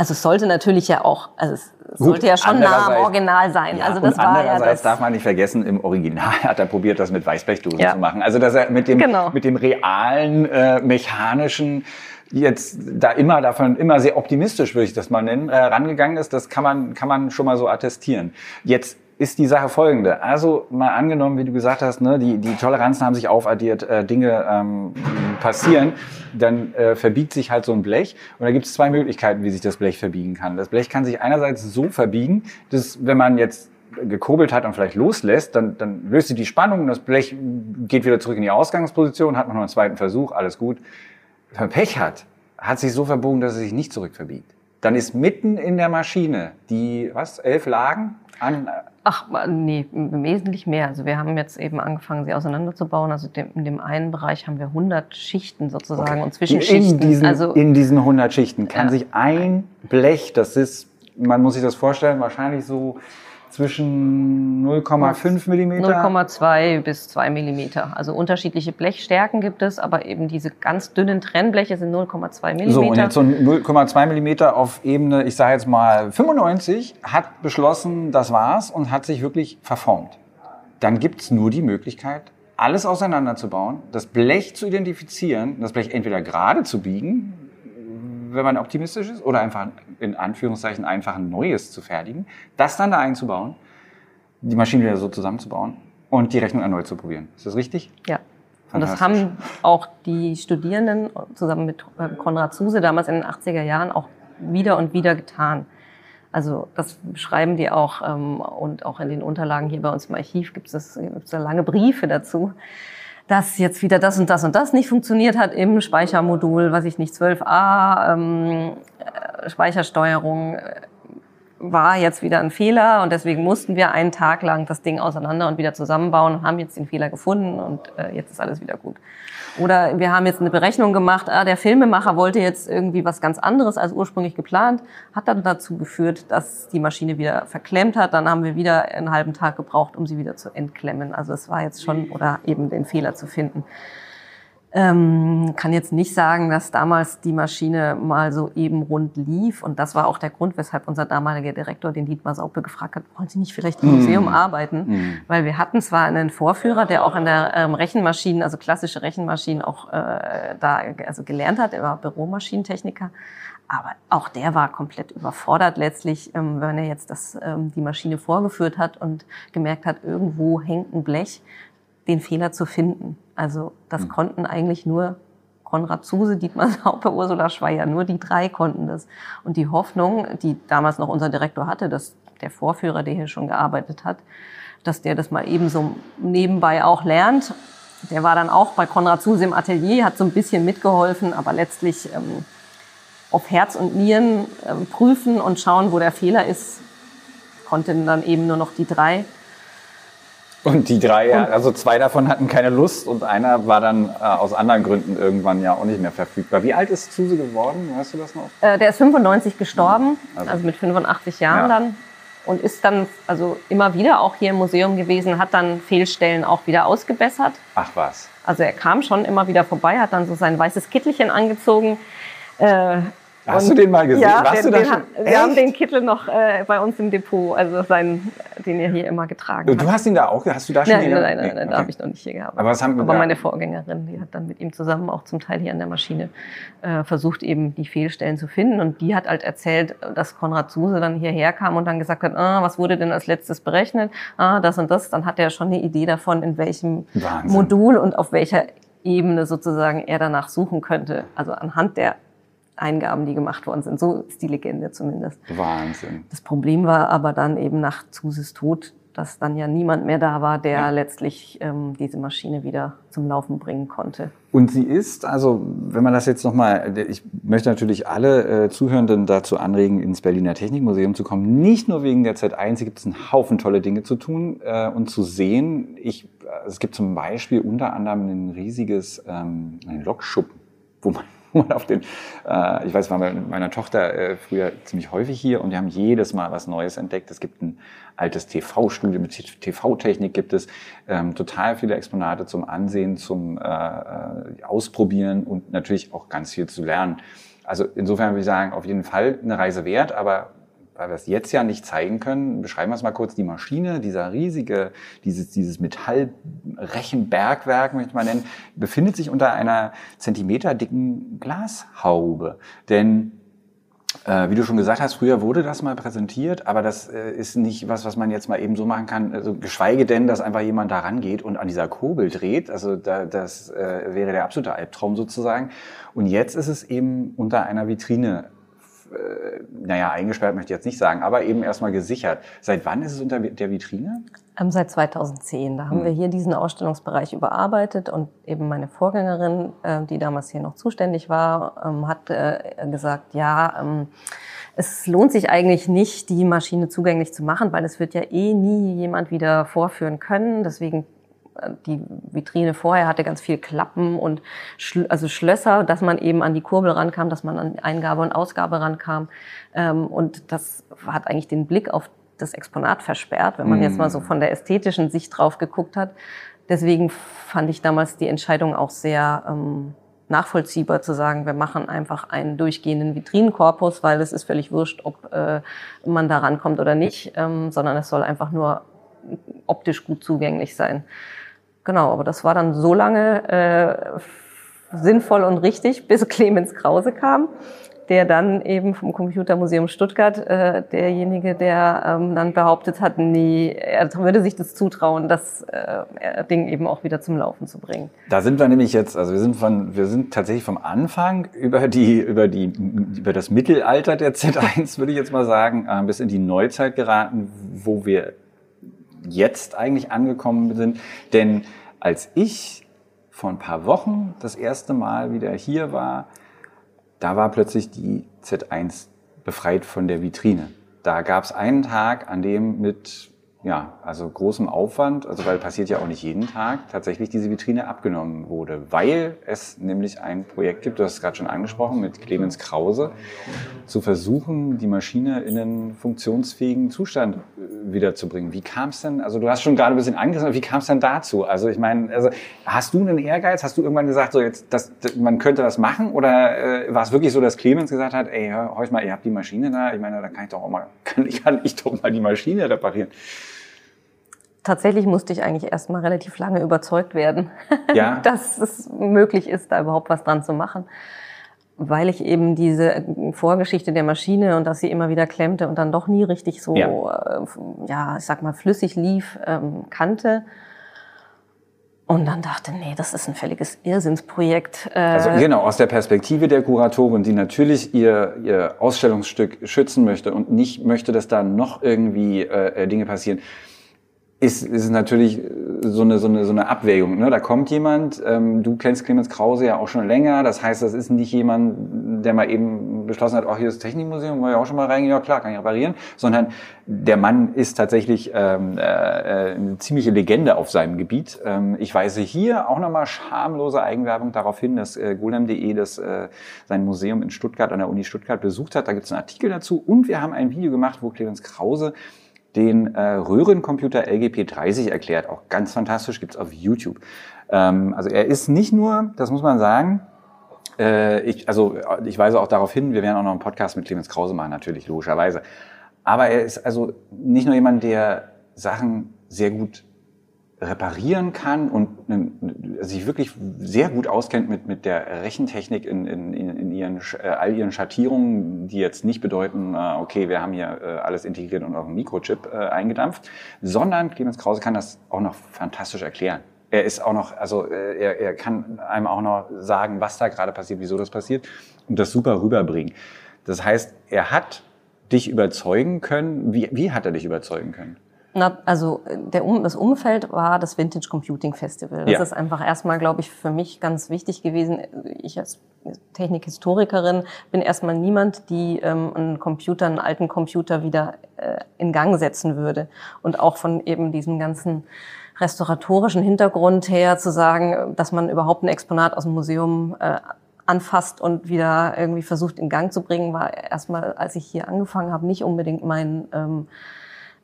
also es sollte natürlich ja auch, also es sollte ja schon nah am Original sein. Ja, also das war andererseits ja das darf man nicht vergessen, im Original hat er probiert, das mit Weißblechdosen ja. zu machen. Also dass er mit dem, genau. mit dem realen, äh, mechanischen jetzt da immer davon immer sehr optimistisch würde ich das mal nennen äh, rangegangen ist, das kann man kann man schon mal so attestieren. Jetzt ist die Sache folgende. Also mal angenommen, wie du gesagt hast, ne, die, die Toleranzen haben sich aufaddiert, äh, Dinge ähm, passieren, dann äh, verbiegt sich halt so ein Blech. Und da gibt es zwei Möglichkeiten, wie sich das Blech verbiegen kann. Das Blech kann sich einerseits so verbiegen, dass wenn man jetzt gekurbelt hat und vielleicht loslässt, dann, dann löst sie die Spannung, das Blech geht wieder zurück in die Ausgangsposition, hat man noch einen zweiten Versuch, alles gut. Wenn man Pech hat, hat sich so verbogen, dass es sich nicht zurückverbiegt. Dann ist mitten in der Maschine die, was, elf Lagen an. Ach, nee, wesentlich mehr. Also wir haben jetzt eben angefangen, sie auseinanderzubauen. Also in dem einen Bereich haben wir 100 Schichten sozusagen Okay. und Zwischenschichten. In diesen, also in diesen 100 Schichten kann Ja. sich ein Blech, das ist, man muss sich das vorstellen, wahrscheinlich so zwischen 0,5 Millimeter. 0,2 bis 2 Millimeter. Also unterschiedliche Blechstärken gibt es, aber eben diese ganz dünnen Trennbleche sind 0,2 Millimeter. So, und jetzt so ein 0,2 Millimeter auf Ebene, ich sage jetzt mal 95, hat beschlossen, das war's und hat sich wirklich verformt. Dann gibt's nur die Möglichkeit, alles auseinanderzubauen, das Blech zu identifizieren, das Blech entweder gerade zu biegen, wenn man optimistisch ist, oder einfach in Anführungszeichen einfach ein neues zu fertigen, das dann da einzubauen, die Maschine wieder so zusammenzubauen und die Rechnung erneut zu probieren. Ist das richtig? Ja. Und das haben auch die Studierenden zusammen mit Konrad Zuse damals in den 80er Jahren auch wieder und wieder getan. Also das schreiben die auch ähm, und auch in den Unterlagen hier bei uns im Archiv gibt es da lange Briefe dazu, dass jetzt wieder das und das und das nicht funktioniert hat im Speichermodul, was ich nicht 12a, ähm, äh, Speichersteuerung äh, war jetzt wieder ein Fehler und deswegen mussten wir einen Tag lang das Ding auseinander und wieder zusammenbauen und haben jetzt den Fehler gefunden und äh, jetzt ist alles wieder gut. Oder wir haben jetzt eine Berechnung gemacht, ah, der Filmemacher wollte jetzt irgendwie was ganz anderes als ursprünglich geplant, hat dann dazu geführt, dass die Maschine wieder verklemmt hat. Dann haben wir wieder einen halben Tag gebraucht, um sie wieder zu entklemmen. Also es war jetzt schon, oder eben den Fehler zu finden. Ähm, kann jetzt nicht sagen, dass damals die Maschine mal so eben rund lief. Und das war auch der Grund, weshalb unser damaliger Direktor, den Dietmar Saupe, gefragt hat, wollen Sie nicht vielleicht im Museum arbeiten? Weil wir hatten zwar einen Vorführer, der auch in der ähm, Rechenmaschinen, also klassische Rechenmaschinen auch äh, da also gelernt hat, er war Büromaschinentechniker. Aber auch der war komplett überfordert letztlich, ähm, wenn er jetzt das, ähm, die Maschine vorgeführt hat und gemerkt hat, irgendwo hängt ein Blech, den Fehler zu finden. Also das konnten eigentlich nur Konrad Zuse, Dietmar Saupe, Ursula Schweier, nur die drei konnten das. Und die Hoffnung, die damals noch unser Direktor hatte, dass der Vorführer, der hier schon gearbeitet hat, dass der das mal ebenso nebenbei auch lernt. Der war dann auch bei Konrad Zuse im Atelier, hat so ein bisschen mitgeholfen, aber letztlich ähm, auf Herz und Nieren ähm, prüfen und schauen, wo der Fehler ist, konnten dann eben nur noch die drei. Und die drei, also zwei davon hatten keine Lust und einer war dann äh, aus anderen Gründen irgendwann ja auch nicht mehr verfügbar. Wie alt ist Zuse geworden? Weißt du das noch? Äh, der ist 95 gestorben, Also- also, mit 85 Jahren Ja. dann. Und ist dann also immer wieder auch hier im Museum gewesen, hat dann Fehlstellen auch wieder ausgebessert. Ach was. Also er kam schon immer wieder vorbei, hat dann so sein weißes Kittelchen angezogen. Äh, Hast und- du den mal gesehen? Ja, Warst den, du da den, schon? wir haben den Kittel noch äh, bei uns im Depot, also sein, den er hier immer getragen hat. Du hast ihn da auch, hast du da schon Nein, nein, nein, nein, nein da okay. habe ich noch nicht hier gehabt. Aber was haben wir Aber da- meine Vorgängerin, die hat dann mit ihm zusammen auch zum Teil hier an der Maschine äh, versucht, eben die Fehlstellen zu finden. Und die hat halt erzählt, dass Konrad Zuse dann hierher kam und dann gesagt hat, ah, was wurde denn als letztes berechnet? Ah, das und das. Dann hat er schon eine Idee davon, in welchem Wahnsinn. Modul und auf welcher Ebene sozusagen er danach suchen könnte. Also anhand der Eingaben, die gemacht worden sind. So ist die Legende zumindest. Wahnsinn. Das Problem war aber dann eben nach Zuses Tod, dass dann ja niemand mehr da war, der Ja. letztlich ähm, diese Maschine wieder zum Laufen bringen konnte. Und sie ist, also wenn man das jetzt nochmal, ich möchte natürlich alle äh, Zuhörenden dazu anregen, ins Berliner Technikmuseum zu kommen. Nicht nur wegen der Z1, hier gibt es einen Haufen tolle Dinge zu tun äh, und zu sehen. Ich, äh, es gibt zum Beispiel unter anderem ein riesiges ähm, ein Lokschuppen, wo man man auf den, äh, ich weiß, war mit meiner Tochter äh, früher ziemlich häufig hier und wir haben jedes Mal was Neues entdeckt. Es gibt ein altes TV-Studio mit TV-Technik gibt es ähm, total viele Exponate zum Ansehen, zum äh, äh, Ausprobieren und natürlich auch ganz viel zu lernen. Also insofern würde ich sagen, auf jeden Fall eine Reise wert, aber weil wir es jetzt ja nicht zeigen können, beschreiben wir es mal kurz, die Maschine, dieser riesige, dieses, dieses Metallrechenbergwerk, möchte man nennen, befindet sich unter einer zentimeterdicken Glashaube. Denn äh, wie du schon gesagt hast, früher wurde das mal präsentiert, aber das äh, ist nicht was, was man jetzt mal eben so machen kann, also, geschweige denn, dass einfach jemand da rangeht und an dieser Kurbel dreht. Also da, das äh, wäre der absolute Albtraum sozusagen. Und jetzt ist es eben unter einer Vitrine äh, naja, eingesperrt möchte ich jetzt nicht sagen, aber eben erstmal gesichert. Seit wann ist es unter der Vitrine? Ähm, seit 2010. Da haben hm. wir hier diesen Ausstellungsbereich überarbeitet und eben meine Vorgängerin, äh, die damals hier noch zuständig war, ähm, hat äh, gesagt, ja, ähm, es lohnt sich eigentlich nicht, die Maschine zugänglich zu machen, weil es wird ja eh nie jemand wieder vorführen können. Deswegen die Vitrine vorher hatte ganz viel Klappen und Schl also Schlösser, dass man eben an die Kurbel rankam, dass man an Eingabe und Ausgabe rankam. Ähm, und das hat eigentlich den Blick auf das Exponat versperrt, wenn man mm. jetzt mal so von der ästhetischen Sicht drauf geguckt hat. Deswegen fand ich damals die Entscheidung auch sehr ähm, nachvollziehbar zu sagen, wir machen einfach einen durchgehenden Vitrinenkorpus, weil es ist völlig wurscht, ob äh, man da rankommt oder nicht, ähm, sondern es soll einfach nur optisch gut zugänglich sein. Genau, aber das war dann so lange äh, sinnvoll und richtig, bis Clemens Krause kam, der dann eben vom Computermuseum Stuttgart äh, derjenige, der ähm, dann behauptet hat, nee, er würde sich das zutrauen, das äh, Ding eben auch wieder zum Laufen zu bringen. Da sind wir nämlich jetzt, also wir sind von, wir sind tatsächlich vom Anfang über die, über die, über das Mittelalter der Z1, würde ich jetzt mal sagen, äh, bis in die Neuzeit geraten, wo wir jetzt eigentlich angekommen sind. Denn als ich vor ein paar Wochen das erste Mal wieder hier war, da war plötzlich die Z1 befreit von der Vitrine. Da gab es einen Tag, an dem mit ja, also großem Aufwand, also weil passiert ja auch nicht jeden Tag, tatsächlich diese Vitrine abgenommen wurde, weil es nämlich ein Projekt gibt, du hast es gerade schon angesprochen, mit Clemens Krause, zu versuchen, die Maschine in einen funktionsfähigen Zustand äh, wiederzubringen. Wie kam es denn, also du hast schon gerade ein bisschen angerissen, wie kam es denn dazu? Also ich meine, also hast du einen Ehrgeiz? Hast du irgendwann gesagt, so jetzt, das, man könnte das machen? Oder äh, war es wirklich so, dass Clemens gesagt hat, ey, hör, hör mal, ihr habt die Maschine da, ich meine, da kann ich doch auch mal, kann, kann ich doch mal die Maschine reparieren tatsächlich musste ich eigentlich erst mal relativ lange überzeugt werden, ja. dass es möglich ist, da überhaupt was dran zu machen. Weil ich eben diese Vorgeschichte der Maschine und dass sie immer wieder klemmte und dann doch nie richtig so, ja, äh, ja ich sag mal, flüssig lief, ähm, kannte. Und dann dachte, nee, das ist ein völliges Irrsinnsprojekt. Äh, also genau, aus der Perspektive der Kuratorin, die natürlich ihr, ihr Ausstellungsstück schützen möchte und nicht möchte, dass da noch irgendwie äh, Dinge passieren ist, ist natürlich so eine, so eine, so eine Abwägung. Ne? Da kommt jemand, ähm, du kennst Clemens Krause ja auch schon länger, das heißt, das ist nicht jemand, der mal eben beschlossen hat, oh, hier ist das Technikmuseum, wollen wir auch schon mal reingehen, ja klar, kann ich reparieren, sondern der Mann ist tatsächlich ähm, äh, eine ziemliche Legende auf seinem Gebiet. Ähm, ich weise hier auch nochmal schamlose Eigenwerbung darauf hin, dass äh, golem.de das äh, sein Museum in Stuttgart, an der Uni Stuttgart besucht hat. Da gibt es einen Artikel dazu und wir haben ein Video gemacht, wo Clemens Krause den äh, Röhrencomputer LGP30 erklärt. Auch ganz fantastisch, gibt's auf YouTube. Ähm, also er ist nicht nur, das muss man sagen, äh, ich, also ich weise auch darauf hin, wir werden auch noch einen Podcast mit Clemens Krause machen, natürlich, logischerweise. Aber er ist also nicht nur jemand, der Sachen sehr gut reparieren kann und sich wirklich sehr gut auskennt mit, mit der Rechentechnik in, in, in ihren, äh, all ihren Schattierungen, die jetzt nicht bedeuten, äh, okay, wir haben hier äh, alles integriert und auf einen Mikrochip eingedampft, sondern Clemens Krause kann das auch noch fantastisch erklären. Er ist auch noch, also er, er kann einem auch noch sagen, was da gerade passiert, wieso das passiert und das super rüberbringen. Das heißt, er hat dich überzeugen können. Wie, wie hat er dich überzeugen können? Na, also der, das Umfeld war das Vintage Computing Festival. Das ja. ist einfach erstmal, glaube ich, für mich ganz wichtig gewesen. Ich als Technikhistorikerin bin erstmal niemand, die ähm, einen Computer, einen alten Computer wieder äh, in Gang setzen würde. Und auch von eben diesem ganzen restauratorischen Hintergrund her zu sagen, dass man überhaupt ein Exponat aus dem Museum äh, anfasst und wieder irgendwie versucht in Gang zu bringen, war erstmal, als ich hier angefangen habe, nicht unbedingt mein ähm,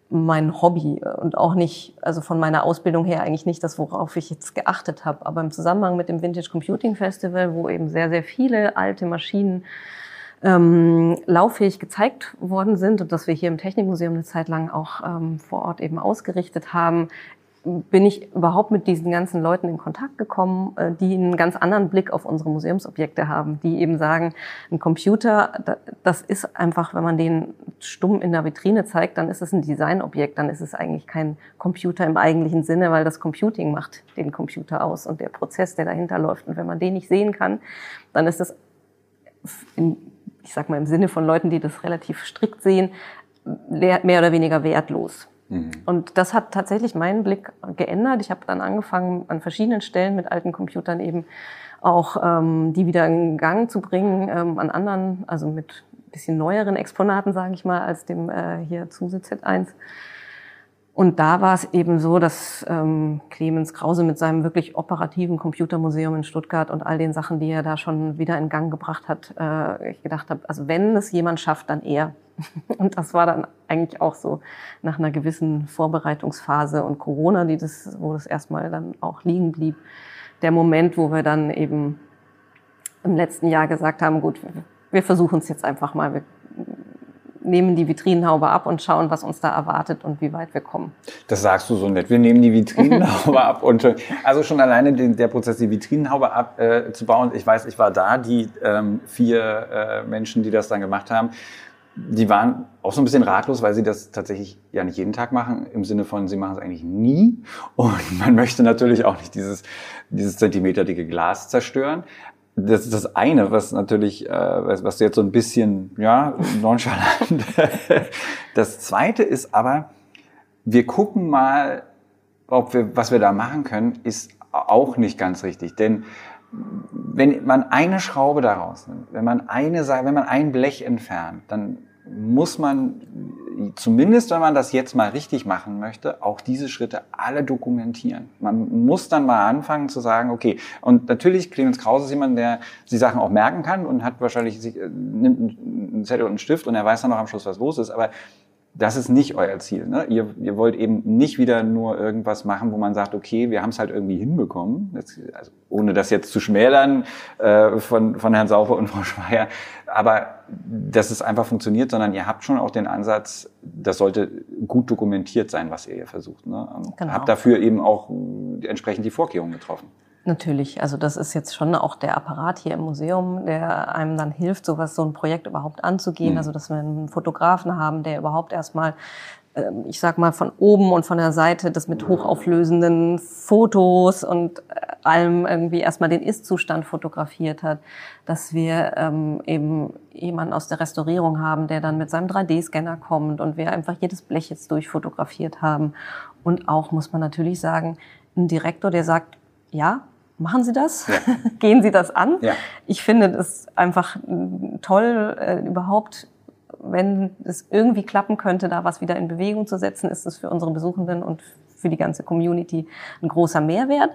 mein Hobby und auch nicht, also von meiner Ausbildung her eigentlich nicht das, worauf ich jetzt geachtet habe. Aber im Zusammenhang mit dem Vintage Computing Festival, wo eben sehr, sehr viele alte Maschinen ähm, lauffähig gezeigt worden sind und dass wir hier im Technikmuseum eine Zeit lang auch ähm, vor Ort eben ausgerichtet haben, bin ich überhaupt mit diesen ganzen Leuten in Kontakt gekommen, äh, die einen ganz anderen Blick auf unsere Museumsobjekte haben, die eben sagen, ein Computer, das ist einfach, wenn man den stumm in der Vitrine zeigt, dann ist es ein Designobjekt, dann ist es eigentlich kein Computer im eigentlichen Sinne, weil das Computing macht den Computer aus und der Prozess, der dahinter läuft. Und wenn man den nicht sehen kann, dann ist es in ich sag mal im Sinne von Leuten, die das relativ strikt sehen, mehr oder weniger wertlos. Mhm. Und das hat tatsächlich meinen Blick geändert. Ich habe dann angefangen, an verschiedenen Stellen mit alten Computern eben auch ähm, die wieder in Gang zu bringen, ähm, an anderen, also mit bisschen neueren Exponaten, sage ich mal, als dem äh, hier Zuse Z1. Und da war es eben so, dass ähm, Clemens Krause mit seinem wirklich operativen Computermuseum in Stuttgart und all den Sachen, die er da schon wieder in Gang gebracht hat, äh, ich gedacht habe, also wenn es jemand schafft, dann er. Und das war dann eigentlich auch so nach einer gewissen Vorbereitungsphase und Corona, die das, wo das erstmal dann auch liegen blieb, der Moment, wo wir dann eben im letzten Jahr gesagt haben, gut, wir versuchen es jetzt einfach mal. Wir nehmen die Vitrinenhaube ab und schauen, was uns da erwartet und wie weit wir kommen. Das sagst du so nett. Wir nehmen die Vitrinenhaube ab und also schon alleine den, der Prozess, die Vitrinenhaube abzubauen. Äh, ich weiß, ich war da, die ähm, vier äh, Menschen, die das dann gemacht haben die waren auch so ein bisschen ratlos, weil sie das tatsächlich ja nicht jeden Tag machen, im Sinne von, sie machen es eigentlich nie. Und man möchte natürlich auch nicht dieses, dieses zentimeterdicke Glas zerstören. Das ist das eine, was natürlich, äh, was du jetzt so ein bisschen, ja, nonchalant. Das zweite ist aber, wir gucken mal, ob wir, was wir da machen können, ist auch nicht ganz richtig. Denn wenn man eine Schraube daraus nimmt, wenn man eine, wenn man ein Blech entfernt, dann muss man zumindest, wenn man das jetzt mal richtig machen möchte, auch diese Schritte alle dokumentieren. Man muss dann mal anfangen zu sagen, okay, und natürlich, Clemens Krause ist jemand, der die Sachen auch merken kann und hat wahrscheinlich, äh, nimmt einen Zettel und einen Stift und er weiß dann noch am Schluss, was los ist, aber das ist nicht euer Ziel. Ne? Ihr, ihr wollt eben nicht wieder nur irgendwas machen, wo man sagt, okay, wir haben es halt irgendwie hinbekommen, das, also ohne das jetzt zu schmälern äh, von, von Herrn Saufer und Frau Schweier, aber dass es einfach funktioniert, sondern ihr habt schon auch den Ansatz, das sollte gut dokumentiert sein, was ihr hier versucht. Ne? Und genau. habt dafür eben auch entsprechend die Vorkehrungen getroffen. Natürlich, also das ist jetzt schon auch der Apparat hier im Museum, der einem dann hilft, sowas, so ein Projekt überhaupt anzugehen. Mhm. Also dass wir einen Fotografen haben, der überhaupt erstmal, ähm, ich sag mal, von oben und von der Seite das mit hochauflösenden Fotos und äh, allem irgendwie erstmal den Ist-Zustand fotografiert hat. Dass wir ähm, eben jemanden aus der Restaurierung haben, der dann mit seinem 3D-Scanner kommt und wir einfach jedes Blech jetzt durchfotografiert haben. Und auch, muss man natürlich sagen, ein Direktor, der sagt, ja, machen Sie das, ja. gehen Sie das an. Ja. Ich finde es einfach toll, äh, überhaupt, wenn es irgendwie klappen könnte, da was wieder in Bewegung zu setzen, ist es für unsere Besuchenden und für die ganze Community ein großer Mehrwert.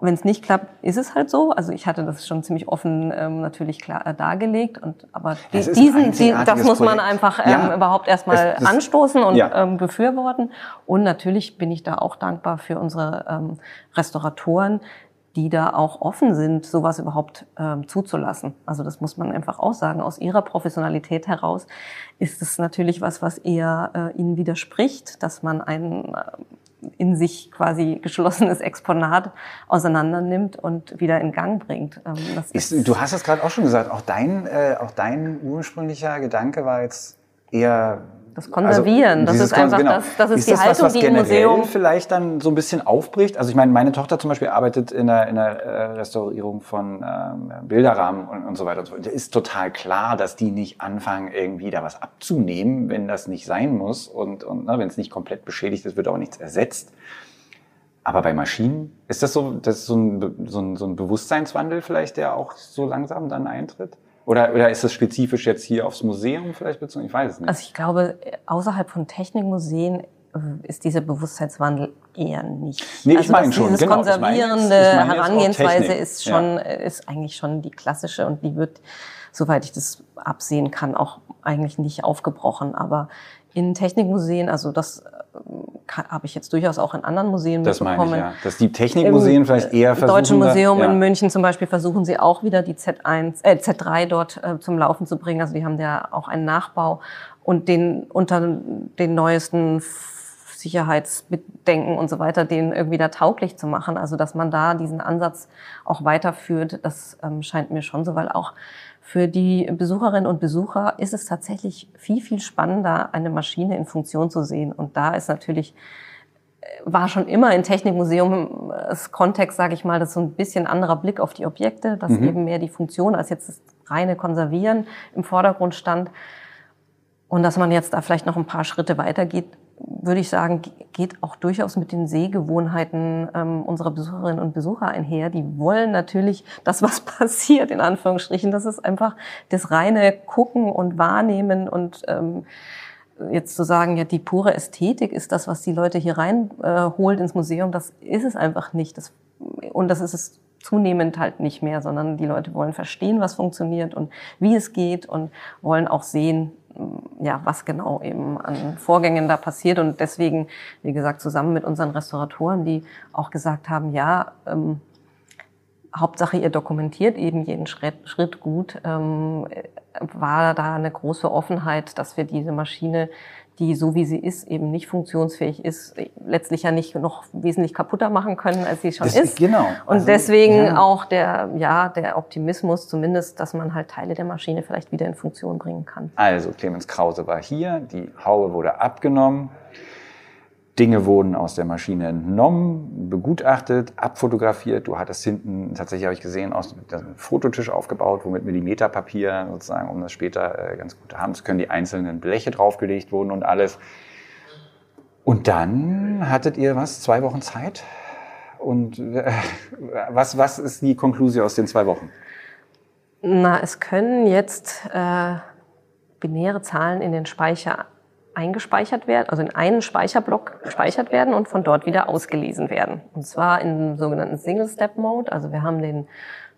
Wenn es nicht klappt, ist es halt so. Also ich hatte das schon ziemlich offen ähm, natürlich klar äh, dargelegt. Und aber die, diesen, die, das muss man einfach ähm, ja. überhaupt erstmal anstoßen und ja. ähm, befürworten. Und natürlich bin ich da auch dankbar für unsere ähm, Restauratoren, die da auch offen sind, sowas überhaupt ähm, zuzulassen. Also das muss man einfach auch sagen. Aus ihrer Professionalität heraus ist es natürlich was, was eher äh, ihnen widerspricht, dass man einen äh, in sich quasi geschlossenes Exponat auseinander nimmt und wieder in Gang bringt. Ähm, ist, du hast es gerade auch schon gesagt, auch dein, äh, auch dein ursprünglicher Gedanke war jetzt eher das Konservieren, also, das ist einfach genau. das, das ist, ist die das Haltung, was, was die im Museum vielleicht dann so ein bisschen aufbricht. Also ich meine, meine Tochter zum Beispiel arbeitet in der, in der äh, Restaurierung von ähm, Bilderrahmen und, und so weiter und so fort. Ist total klar, dass die nicht anfangen, irgendwie da was abzunehmen, wenn das nicht sein muss und, und ne, wenn es nicht komplett beschädigt ist, wird auch nichts ersetzt. Aber bei Maschinen ist das so, das ist so ein, so ein, so ein Bewusstseinswandel vielleicht, der auch so langsam dann eintritt? Oder, oder ist das spezifisch jetzt hier aufs Museum vielleicht bezogen? Ich weiß es nicht. Also ich glaube, außerhalb von Technikmuseen äh, ist dieser Bewusstseinswandel eher nicht. Nee, also ich meine schon. Dieses genau, konservierende ich mein, ich mein Herangehensweise ist schon, ja. ist eigentlich schon die klassische und die wird, soweit ich das absehen kann, auch eigentlich nicht aufgebrochen. Aber in Technikmuseen, also das habe ich jetzt durchaus auch in anderen Museen das mitbekommen. Meine ich, ja. Dass die Technikmuseen Im vielleicht eher versuchen. Deutsche Museum da, ja. in München zum Beispiel versuchen sie auch wieder die Z1, äh, Z3 dort äh, zum Laufen zu bringen. Also die haben ja auch einen Nachbau und den unter den neuesten Sicherheitsbedenken und so weiter, den irgendwie da tauglich zu machen. Also dass man da diesen Ansatz auch weiterführt, das ähm, scheint mir schon so, weil auch für die Besucherinnen und Besucher ist es tatsächlich viel, viel spannender, eine Maschine in Funktion zu sehen. Und da ist natürlich, äh, war schon immer in Technikmuseum das Kontext, sage ich mal, das so ein bisschen anderer Blick auf die Objekte, dass mhm. eben mehr die Funktion als jetzt das reine Konservieren im Vordergrund stand. Und dass man jetzt da vielleicht noch ein paar Schritte weitergeht, würde ich sagen, geht auch durchaus mit den Sehgewohnheiten ähm, unserer Besucherinnen und Besucher einher. Die wollen natürlich das, was passiert, in Anführungsstrichen. Das ist einfach das reine Gucken und Wahrnehmen und ähm, jetzt zu sagen, ja, die pure Ästhetik ist das, was die Leute hier reinholt äh, ins Museum, das ist es einfach nicht. Das, und das ist es zunehmend halt nicht mehr, sondern die Leute wollen verstehen, was funktioniert und wie es geht und wollen auch sehen, ja, was genau eben an Vorgängen da passiert. Und deswegen, wie gesagt, zusammen mit unseren Restauratoren, die auch gesagt haben, ja, ähm, Hauptsache ihr dokumentiert eben jeden Schritt, Schritt gut, ähm, war da eine große Offenheit, dass wir diese Maschine die so wie sie ist eben nicht funktionsfähig ist, letztlich ja nicht noch wesentlich kaputter machen können, als sie schon das, ist. Genau. Und also, deswegen ja. auch der, ja, der Optimismus zumindest, dass man halt Teile der Maschine vielleicht wieder in Funktion bringen kann. Also Clemens Krause war hier, die Haube wurde abgenommen. Dinge wurden aus der Maschine entnommen, begutachtet, abfotografiert. Du hattest hinten, tatsächlich habe ich gesehen, aus einem Fototisch aufgebaut, wo mit Millimeterpapier sozusagen, um das später äh, ganz gut haben zu können, die einzelnen Bleche draufgelegt wurden und alles. Und dann hattet ihr was, zwei Wochen Zeit? Und äh, was, was ist die Konklusion aus den zwei Wochen? Na, es können jetzt äh, binäre Zahlen in den Speicher eingespeichert werden, also in einen Speicherblock gespeichert werden und von dort wieder ausgelesen werden. Und zwar im sogenannten Single-Step-Mode. Also wir haben den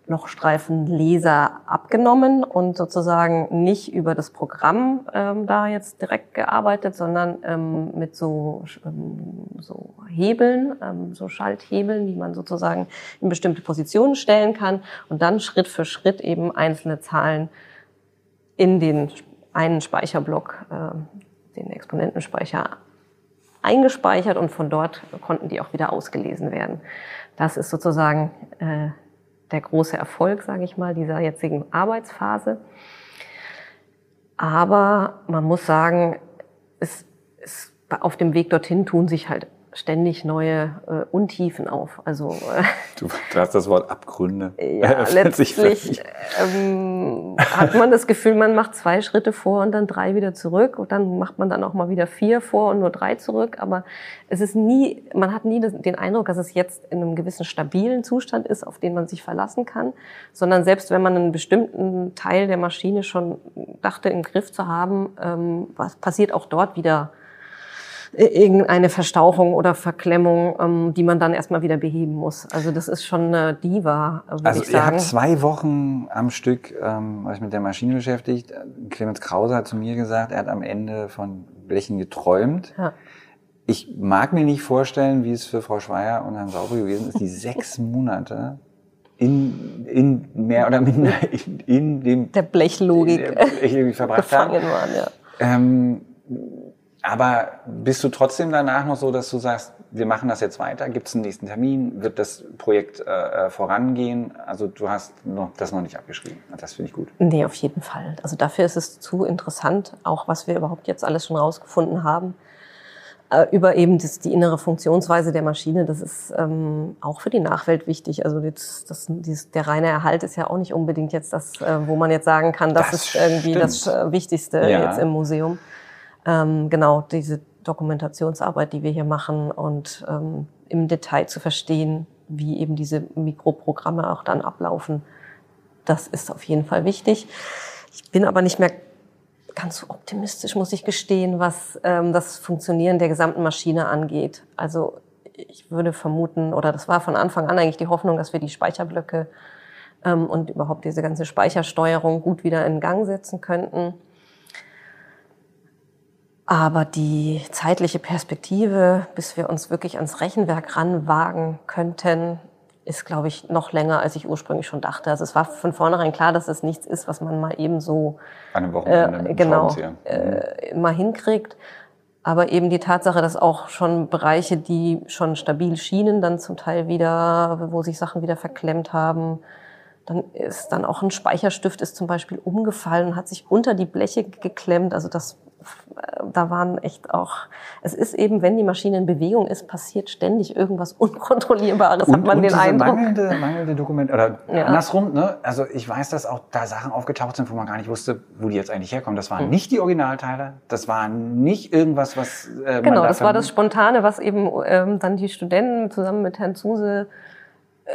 Lochstreifenleser abgenommen und sozusagen nicht über das Programm ähm, da jetzt direkt gearbeitet, sondern ähm, mit so, ähm, so Hebeln, ähm, so Schalthebeln, die man sozusagen in bestimmte Positionen stellen kann und dann Schritt für Schritt eben einzelne Zahlen in den einen Speicherblock äh, den Exponentenspeicher eingespeichert und von dort konnten die auch wieder ausgelesen werden. Das ist sozusagen äh, der große Erfolg, sage ich mal, dieser jetzigen Arbeitsphase. Aber man muss sagen, es, es, auf dem Weg dorthin tun sich halt ständig neue äh, Untiefen auf. Also äh, du, du hast das Wort Abgründe. Ja, letztlich ähm, hat man das Gefühl, man macht zwei Schritte vor und dann drei wieder zurück und dann macht man dann auch mal wieder vier vor und nur drei zurück. Aber es ist nie, man hat nie den Eindruck, dass es jetzt in einem gewissen stabilen Zustand ist, auf den man sich verlassen kann, sondern selbst wenn man einen bestimmten Teil der Maschine schon dachte im Griff zu haben, ähm, was passiert auch dort wieder irgendeine Verstauchung oder Verklemmung, ähm, die man dann erstmal wieder beheben muss. Also das ist schon eine Diva, würde also ich sagen. Also ihr habt zwei Wochen am Stück ähm, euch mit der Maschine beschäftigt. Clemens Krause hat zu mir gesagt, er hat am Ende von Blechen geträumt. Ja. Ich mag mir nicht vorstellen, wie es für Frau Schweier und Herrn Sauber gewesen ist, die sechs Monate in, in mehr oder minder in, in dem der Blechlogik der Blechlogik verbracht haben. Waren, ja. Ähm, aber bist du trotzdem danach noch so, dass du sagst, wir machen das jetzt weiter? Gibt es einen nächsten Termin? Wird das Projekt äh, äh, vorangehen? Also du hast noch, das noch nicht abgeschrieben. Das finde ich gut. Nee, auf jeden Fall. Also dafür ist es zu interessant, auch was wir überhaupt jetzt alles schon rausgefunden haben. Äh, über eben das, die innere Funktionsweise der Maschine, das ist ähm, auch für die Nachwelt wichtig. Also jetzt, das, dieses, der reine Erhalt ist ja auch nicht unbedingt jetzt das, äh, wo man jetzt sagen kann, das, das ist irgendwie stimmt. das äh, Wichtigste ja. jetzt im Museum ähm, genau diese Dokumentationsarbeit, die wir hier machen und ähm, im Detail zu verstehen, wie eben diese Mikroprogramme auch dann ablaufen. Das ist auf jeden Fall wichtig. Ich bin aber nicht mehr ganz so optimistisch, muss ich gestehen, was ähm, das Funktionieren der gesamten Maschine angeht. Also ich würde vermuten, oder das war von Anfang an eigentlich die Hoffnung, dass wir die Speicherblöcke ähm, und überhaupt diese ganze Speichersteuerung gut wieder in Gang setzen könnten. Aber die zeitliche Perspektive, bis wir uns wirklich ans Rechenwerk ranwagen könnten, ist, glaube ich, noch länger, als ich ursprünglich schon dachte. Also es war von vornherein klar, dass es nichts ist, was man mal eben so An Wochenende äh, genau äh, mal hinkriegt. Aber eben die Tatsache, dass auch schon Bereiche, die schon stabil schienen, dann zum Teil wieder, wo sich Sachen wieder verklemmt haben, dann ist dann auch ein Speicherstift ist zum Beispiel umgefallen, hat sich unter die Bleche geklemmt. Also das da waren echt auch, es ist eben, wenn die Maschine in Bewegung ist, passiert ständig irgendwas Unkontrollierbares, und, hat man und den diese Eindruck. Mangelnde, mangelnde Dokument, oder Ja. andersrum, ne? Also ich weiß, dass auch da Sachen aufgetaucht sind, wo man gar nicht wusste, wo die jetzt eigentlich herkommen. Das waren nicht die Originalteile, das war nicht irgendwas, was äh, Genau, da das war das Spontane, was eben ähm, dann die Studenten zusammen mit Herrn Zuse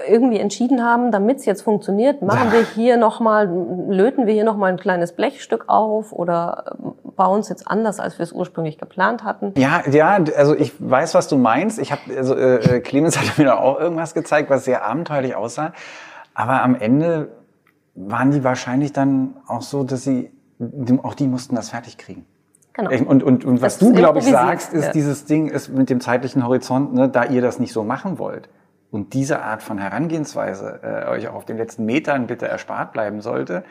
irgendwie entschieden haben, damit es jetzt funktioniert, machen wir hier nochmal, löten wir hier nochmal ein kleines Blechstück auf oder ähm, bauen es jetzt anders, als wir es ursprünglich geplant hatten. Ja, ja, also ich weiß, was du meinst. Ich habe, also äh, äh, Clemens hat mir da auch irgendwas gezeigt, was sehr abenteuerlich aussah. Aber am Ende waren die wahrscheinlich dann auch so, dass sie, auch die mussten das fertig kriegen. Genau. Und, und, und was Das du, glaube ich, sagst, ist ja. dieses Ding ist mit dem zeitlichen Horizont, ne, da ihr das nicht so machen wollt und diese Art von Herangehensweise äh, euch auch auf den letzten Metern bitte erspart bleiben sollte,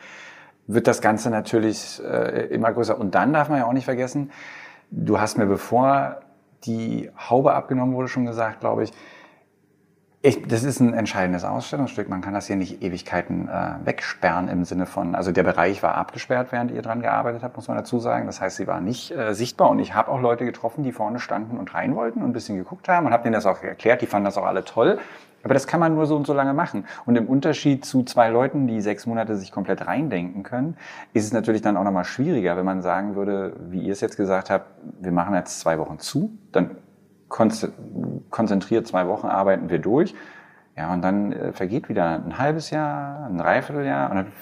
wird das Ganze natürlich äh, immer größer. Und dann darf man ja auch nicht vergessen, du hast mir, bevor die Haube abgenommen wurde, schon gesagt, glaube ich, ich, das ist ein entscheidendes Ausstellungsstück. Man kann das hier nicht Ewigkeiten äh, wegsperren im Sinne von, also der Bereich war abgesperrt, während ihr dran gearbeitet habt, muss man dazu sagen. Das heißt, sie war nicht äh, sichtbar und ich habe auch Leute getroffen, die vorne standen und rein wollten und ein bisschen geguckt haben und habe denen das auch erklärt. Die fanden das auch alle toll. Aber das kann man nur so und so lange machen. Und im Unterschied zu zwei Leuten, die sechs Monate sich komplett reindenken können, ist es natürlich dann auch nochmal schwieriger, wenn man sagen würde, wie ihr es jetzt gesagt habt, wir machen jetzt zwei Wochen zu, dann konzentriert zwei Wochen arbeiten wir durch. Ja, und dann äh, vergeht wieder ein halbes Jahr, ein Dreivierteljahr und dann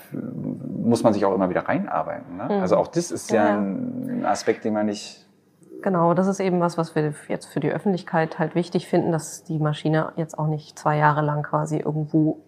muss man sich auch immer wieder reinarbeiten. Ne? Also auch das ist ja, Ja, ein Aspekt, den man nicht Genau, das ist eben was, was wir jetzt für die Öffentlichkeit halt wichtig finden, dass die Maschine jetzt auch nicht zwei Jahre lang quasi irgendwo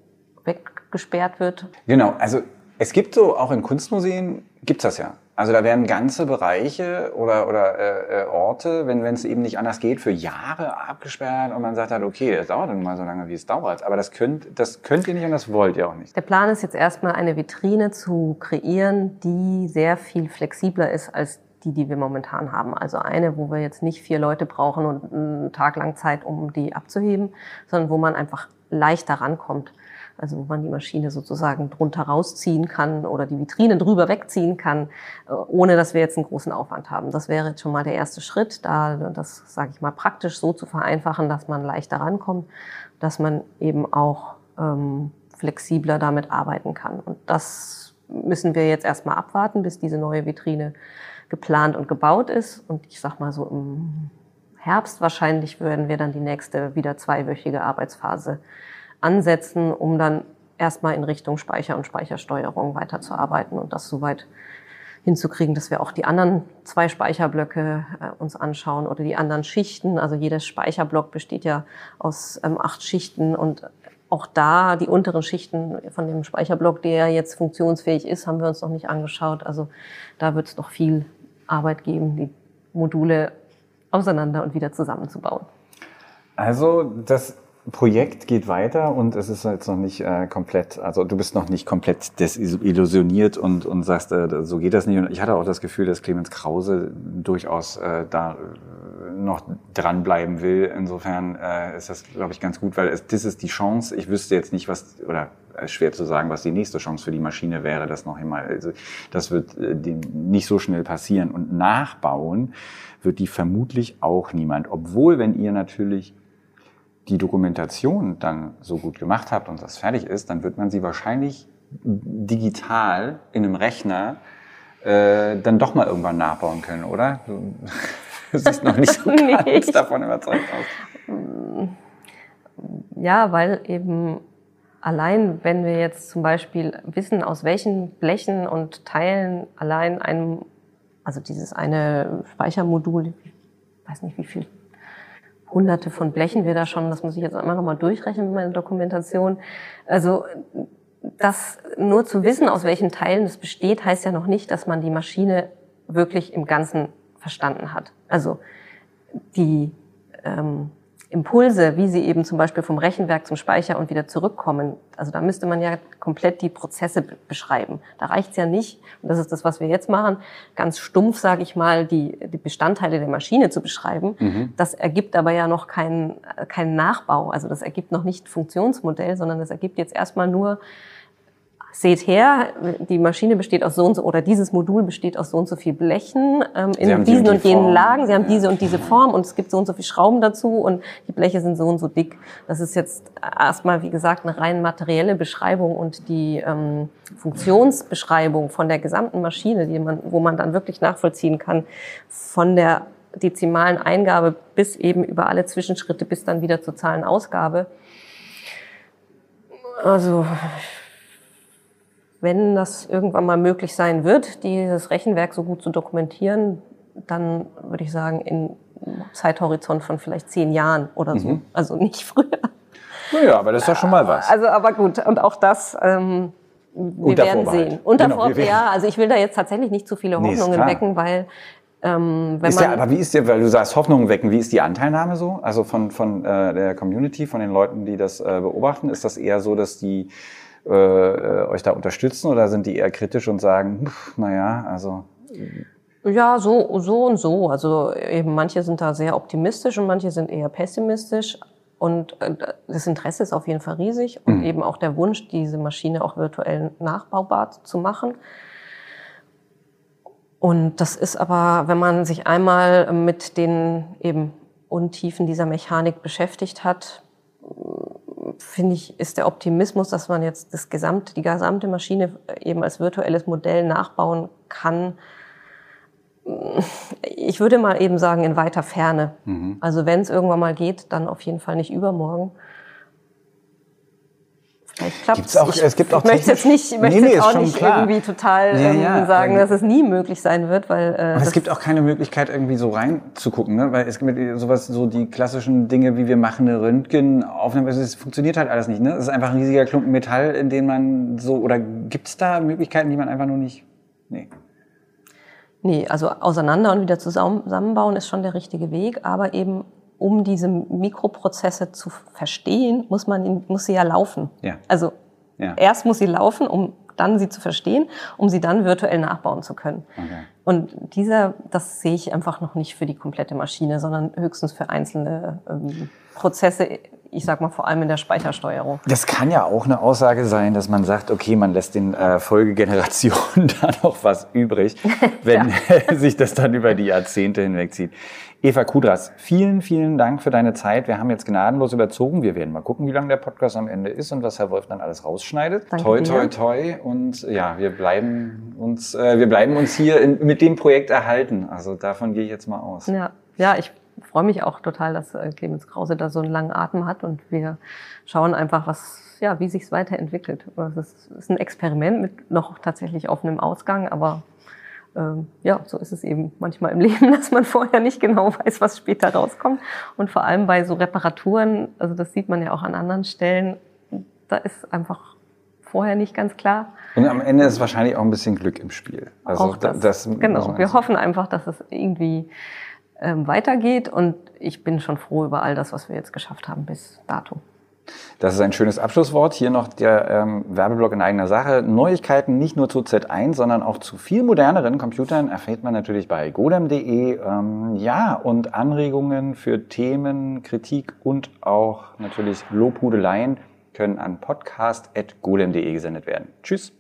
weggesperrt wird. Genau, also es gibt so, auch in Kunstmuseen gibt's das ja. Also da werden ganze Bereiche oder, oder äh, äh, Orte, wenn es eben nicht anders geht, für Jahre abgesperrt und man sagt halt, okay, das dauert dann mal so lange, wie es dauert. Aber das könnt, das könnt ihr nicht und das wollt ihr auch nicht. Der Plan ist jetzt erstmal eine Vitrine zu kreieren, die sehr viel flexibler ist als die, die wir momentan haben. Also eine, wo wir jetzt nicht vier Leute brauchen und einen Tag lang Zeit, um die abzuheben, sondern wo man einfach leichter rankommt. Also wo man die Maschine sozusagen drunter rausziehen kann oder die Vitrine drüber wegziehen kann, äh, ohne dass wir jetzt einen großen Aufwand haben. Das wäre jetzt schon mal der erste Schritt, da das, sage ich mal, praktisch so zu vereinfachen, dass man leichter rankommt, dass man eben auch ähm, flexibler damit arbeiten kann. Und das müssen wir jetzt erstmal abwarten, bis diese neue Vitrine geplant und gebaut ist. Und ich sag mal so im Herbst wahrscheinlich werden wir dann die nächste wieder zweiwöchige Arbeitsphase ansetzen, um dann erstmal in Richtung Speicher und Speichersteuerung weiterzuarbeiten und das soweit hinzukriegen, dass wir auch die anderen zwei Speicherblöcke äh, uns anschauen oder die anderen Schichten. Also jeder Speicherblock besteht ja aus ähm, acht Schichten und auch da die unteren Schichten von dem Speicherblock, der jetzt funktionsfähig ist, haben wir uns noch nicht angeschaut. Also da wird es noch viel Arbeit geben, die Module auseinander und wieder zusammenzubauen. Also das Projekt geht weiter und es ist jetzt noch nicht äh, komplett, also du bist noch nicht komplett desillusioniert und, und sagst, äh, so geht das nicht. Und ich hatte auch das Gefühl, dass Clemens Krause durchaus äh, da äh, noch dranbleiben will. Insofern äh, ist das, glaube ich, ganz gut, weil es, das ist die Chance. Ich wüsste jetzt nicht, was, oder es ist schwer zu sagen, was die nächste Chance für die Maschine wäre, das noch einmal. Also das wird äh, dem nicht so schnell passieren. Und nachbauen wird die vermutlich auch niemand. Obwohl, wenn ihr natürlich die Dokumentation dann so gut gemacht habt und das fertig ist, dann wird man sie wahrscheinlich digital in einem Rechner äh, dann doch mal irgendwann nachbauen können, oder? Du siehst noch nicht so ganz davon überzeugt aus. Ja, weil eben allein, wenn wir jetzt zum Beispiel wissen, aus welchen Blechen und Teilen allein ein, also dieses eine Speichermodul, ich weiß nicht wie viel hunderte von Blechen wir da schon, das muss ich jetzt immer noch mal durchrechnen mit meiner Dokumentation. Also das nur zu wissen, aus welchen Teilen es besteht, heißt ja noch nicht, dass man die Maschine wirklich im Ganzen verstanden hat. Also die ähm, Impulse, wie sie eben zum Beispiel vom Rechenwerk zum Speicher und wieder zurückkommen, also da müsste man ja komplett die Prozesse be- beschreiben. Da reicht's ja nicht, und das ist das, was wir jetzt machen, ganz stumpf, sage ich mal, die, die Bestandteile der Maschine zu beschreiben. Das ergibt aber ja noch keinen keinen Nachbau, also das ergibt noch nicht Funktionsmodell, sondern das ergibt jetzt erstmal nur seht her, die Maschine besteht aus so und so, oder dieses Modul besteht aus so und so viel Blechen ähm, in diesen und, und jenen. Lagen. Sie haben diese und diese Form und es gibt so und so viel Schrauben dazu und die Bleche sind so und so dick. Das ist jetzt erstmal, wie gesagt, eine rein materielle Beschreibung und die ähm, Funktionsbeschreibung von der gesamten Maschine, die man, wo man dann wirklich nachvollziehen kann, von der dezimalen Eingabe bis eben über alle Zwischenschritte bis dann wieder zur Zahlenausgabe. Also wenn das irgendwann mal möglich sein wird, dieses Rechenwerk so gut zu dokumentieren, dann würde ich sagen, in Zeithorizont von vielleicht zehn Jahren oder so. Mhm. Also nicht früher. Naja, aber das ist doch schon mal was. Also, aber gut. Und auch das, ähm, wir werden sehen. Unter genau, ja, also ich will da jetzt tatsächlich nicht zu viele Hoffnungen nee, wecken, weil ähm, wenn ist man, der, aber wie ist der, weil du sagst Hoffnungen wecken, wie ist die Anteilnahme so? Also von, von äh, der Community, von den Leuten, die das äh, beobachten, ist das eher so, dass die äh, äh, euch da unterstützen oder sind die eher kritisch und sagen, naja, also. Ja, so, so und so. Also eben manche sind da sehr optimistisch und manche sind eher pessimistisch. Und äh, das Interesse ist auf jeden Fall riesig und mhm. eben auch der Wunsch, diese Maschine auch virtuell nachbaubar zu machen. Und das ist aber, wenn man sich einmal mit den eben Untiefen dieser Mechanik beschäftigt hat, finde ich, ist der Optimismus, dass man jetzt das gesamte, die gesamte Maschine eben als virtuelles Modell nachbauen kann. Ich würde mal eben sagen, in weiter Ferne. Mhm. Also wenn es irgendwann mal geht, dann auf jeden Fall nicht übermorgen. Ich, es gibt auch ich möchte jetzt nicht, ich möchte nee, jetzt auch nicht klar. irgendwie total ja, ähm, ja, sagen, dass es nie möglich sein wird, weil äh, Und es gibt auch keine Möglichkeit irgendwie so reinzugucken, ne? weil es gibt sowas so die klassischen Dinge, wie wir machen eine Röntgenaufnahme, es funktioniert halt alles nicht. Ne? Es ist einfach ein riesiger Klumpen Metall, in den man so oder gibt's da Möglichkeiten, die man einfach nur nicht? Nee. Nee, also auseinander und wieder zusammenbauen ist schon der richtige Weg, aber eben um diese Mikroprozesse zu verstehen, muss man muss sie ja laufen. Ja. Also ja. erst muss sie laufen, um dann sie zu verstehen, um sie dann virtuell nachbauen zu können. Okay. Und dieser, das sehe ich einfach noch nicht für die komplette Maschine, sondern höchstens für einzelne ähm, Prozesse ich sag mal vor allem in der Speichersteuerung. Das kann ja auch eine Aussage sein, dass man sagt, okay, man lässt den äh, Folgegenerationen da noch was übrig, wenn sich das dann über die Jahrzehnte hinwegzieht. Eva Kudras, vielen, vielen Dank für deine Zeit. Wir haben jetzt gnadenlos überzogen. Wir werden mal gucken, wie lang der Podcast am Ende ist und was Herr Wolf dann alles rausschneidet. Danke toi, toi, toi. Und ja, wir bleiben uns, äh, wir bleiben uns hier in, mit dem Projekt erhalten. Also davon gehe ich jetzt mal aus. Ja, ja, ich freue mich auch total, dass äh, Clemens Krause da so einen langen Atem hat und wir schauen einfach, was, ja, wie sich es weiterentwickelt. Es ist ein Experiment mit noch tatsächlich offenem Ausgang, aber ähm, ja, so ist es eben manchmal im Leben, dass man vorher nicht genau weiß, was später rauskommt. Und vor allem bei so Reparaturen, also das sieht man ja auch an anderen Stellen, da ist einfach vorher nicht ganz klar. Und am Ende ist wahrscheinlich auch ein bisschen Glück im Spiel. Also auch das, das genau. Wir hoffen einfach, dass es irgendwie ähm, weitergeht und ich bin schon froh über all das, was wir jetzt geschafft haben bis dato. Das ist ein schönes Abschlusswort. Hier noch der ähm, Werbeblock in eigener Sache. Neuigkeiten nicht nur zu Z1, sondern auch zu viel moderneren Computern erfährt man natürlich bei godem.de. Ähm, ja, und Anregungen für Themen, Kritik und auch natürlich Lobhudeleien können an podcast.golem.de gesendet werden. Tschüss.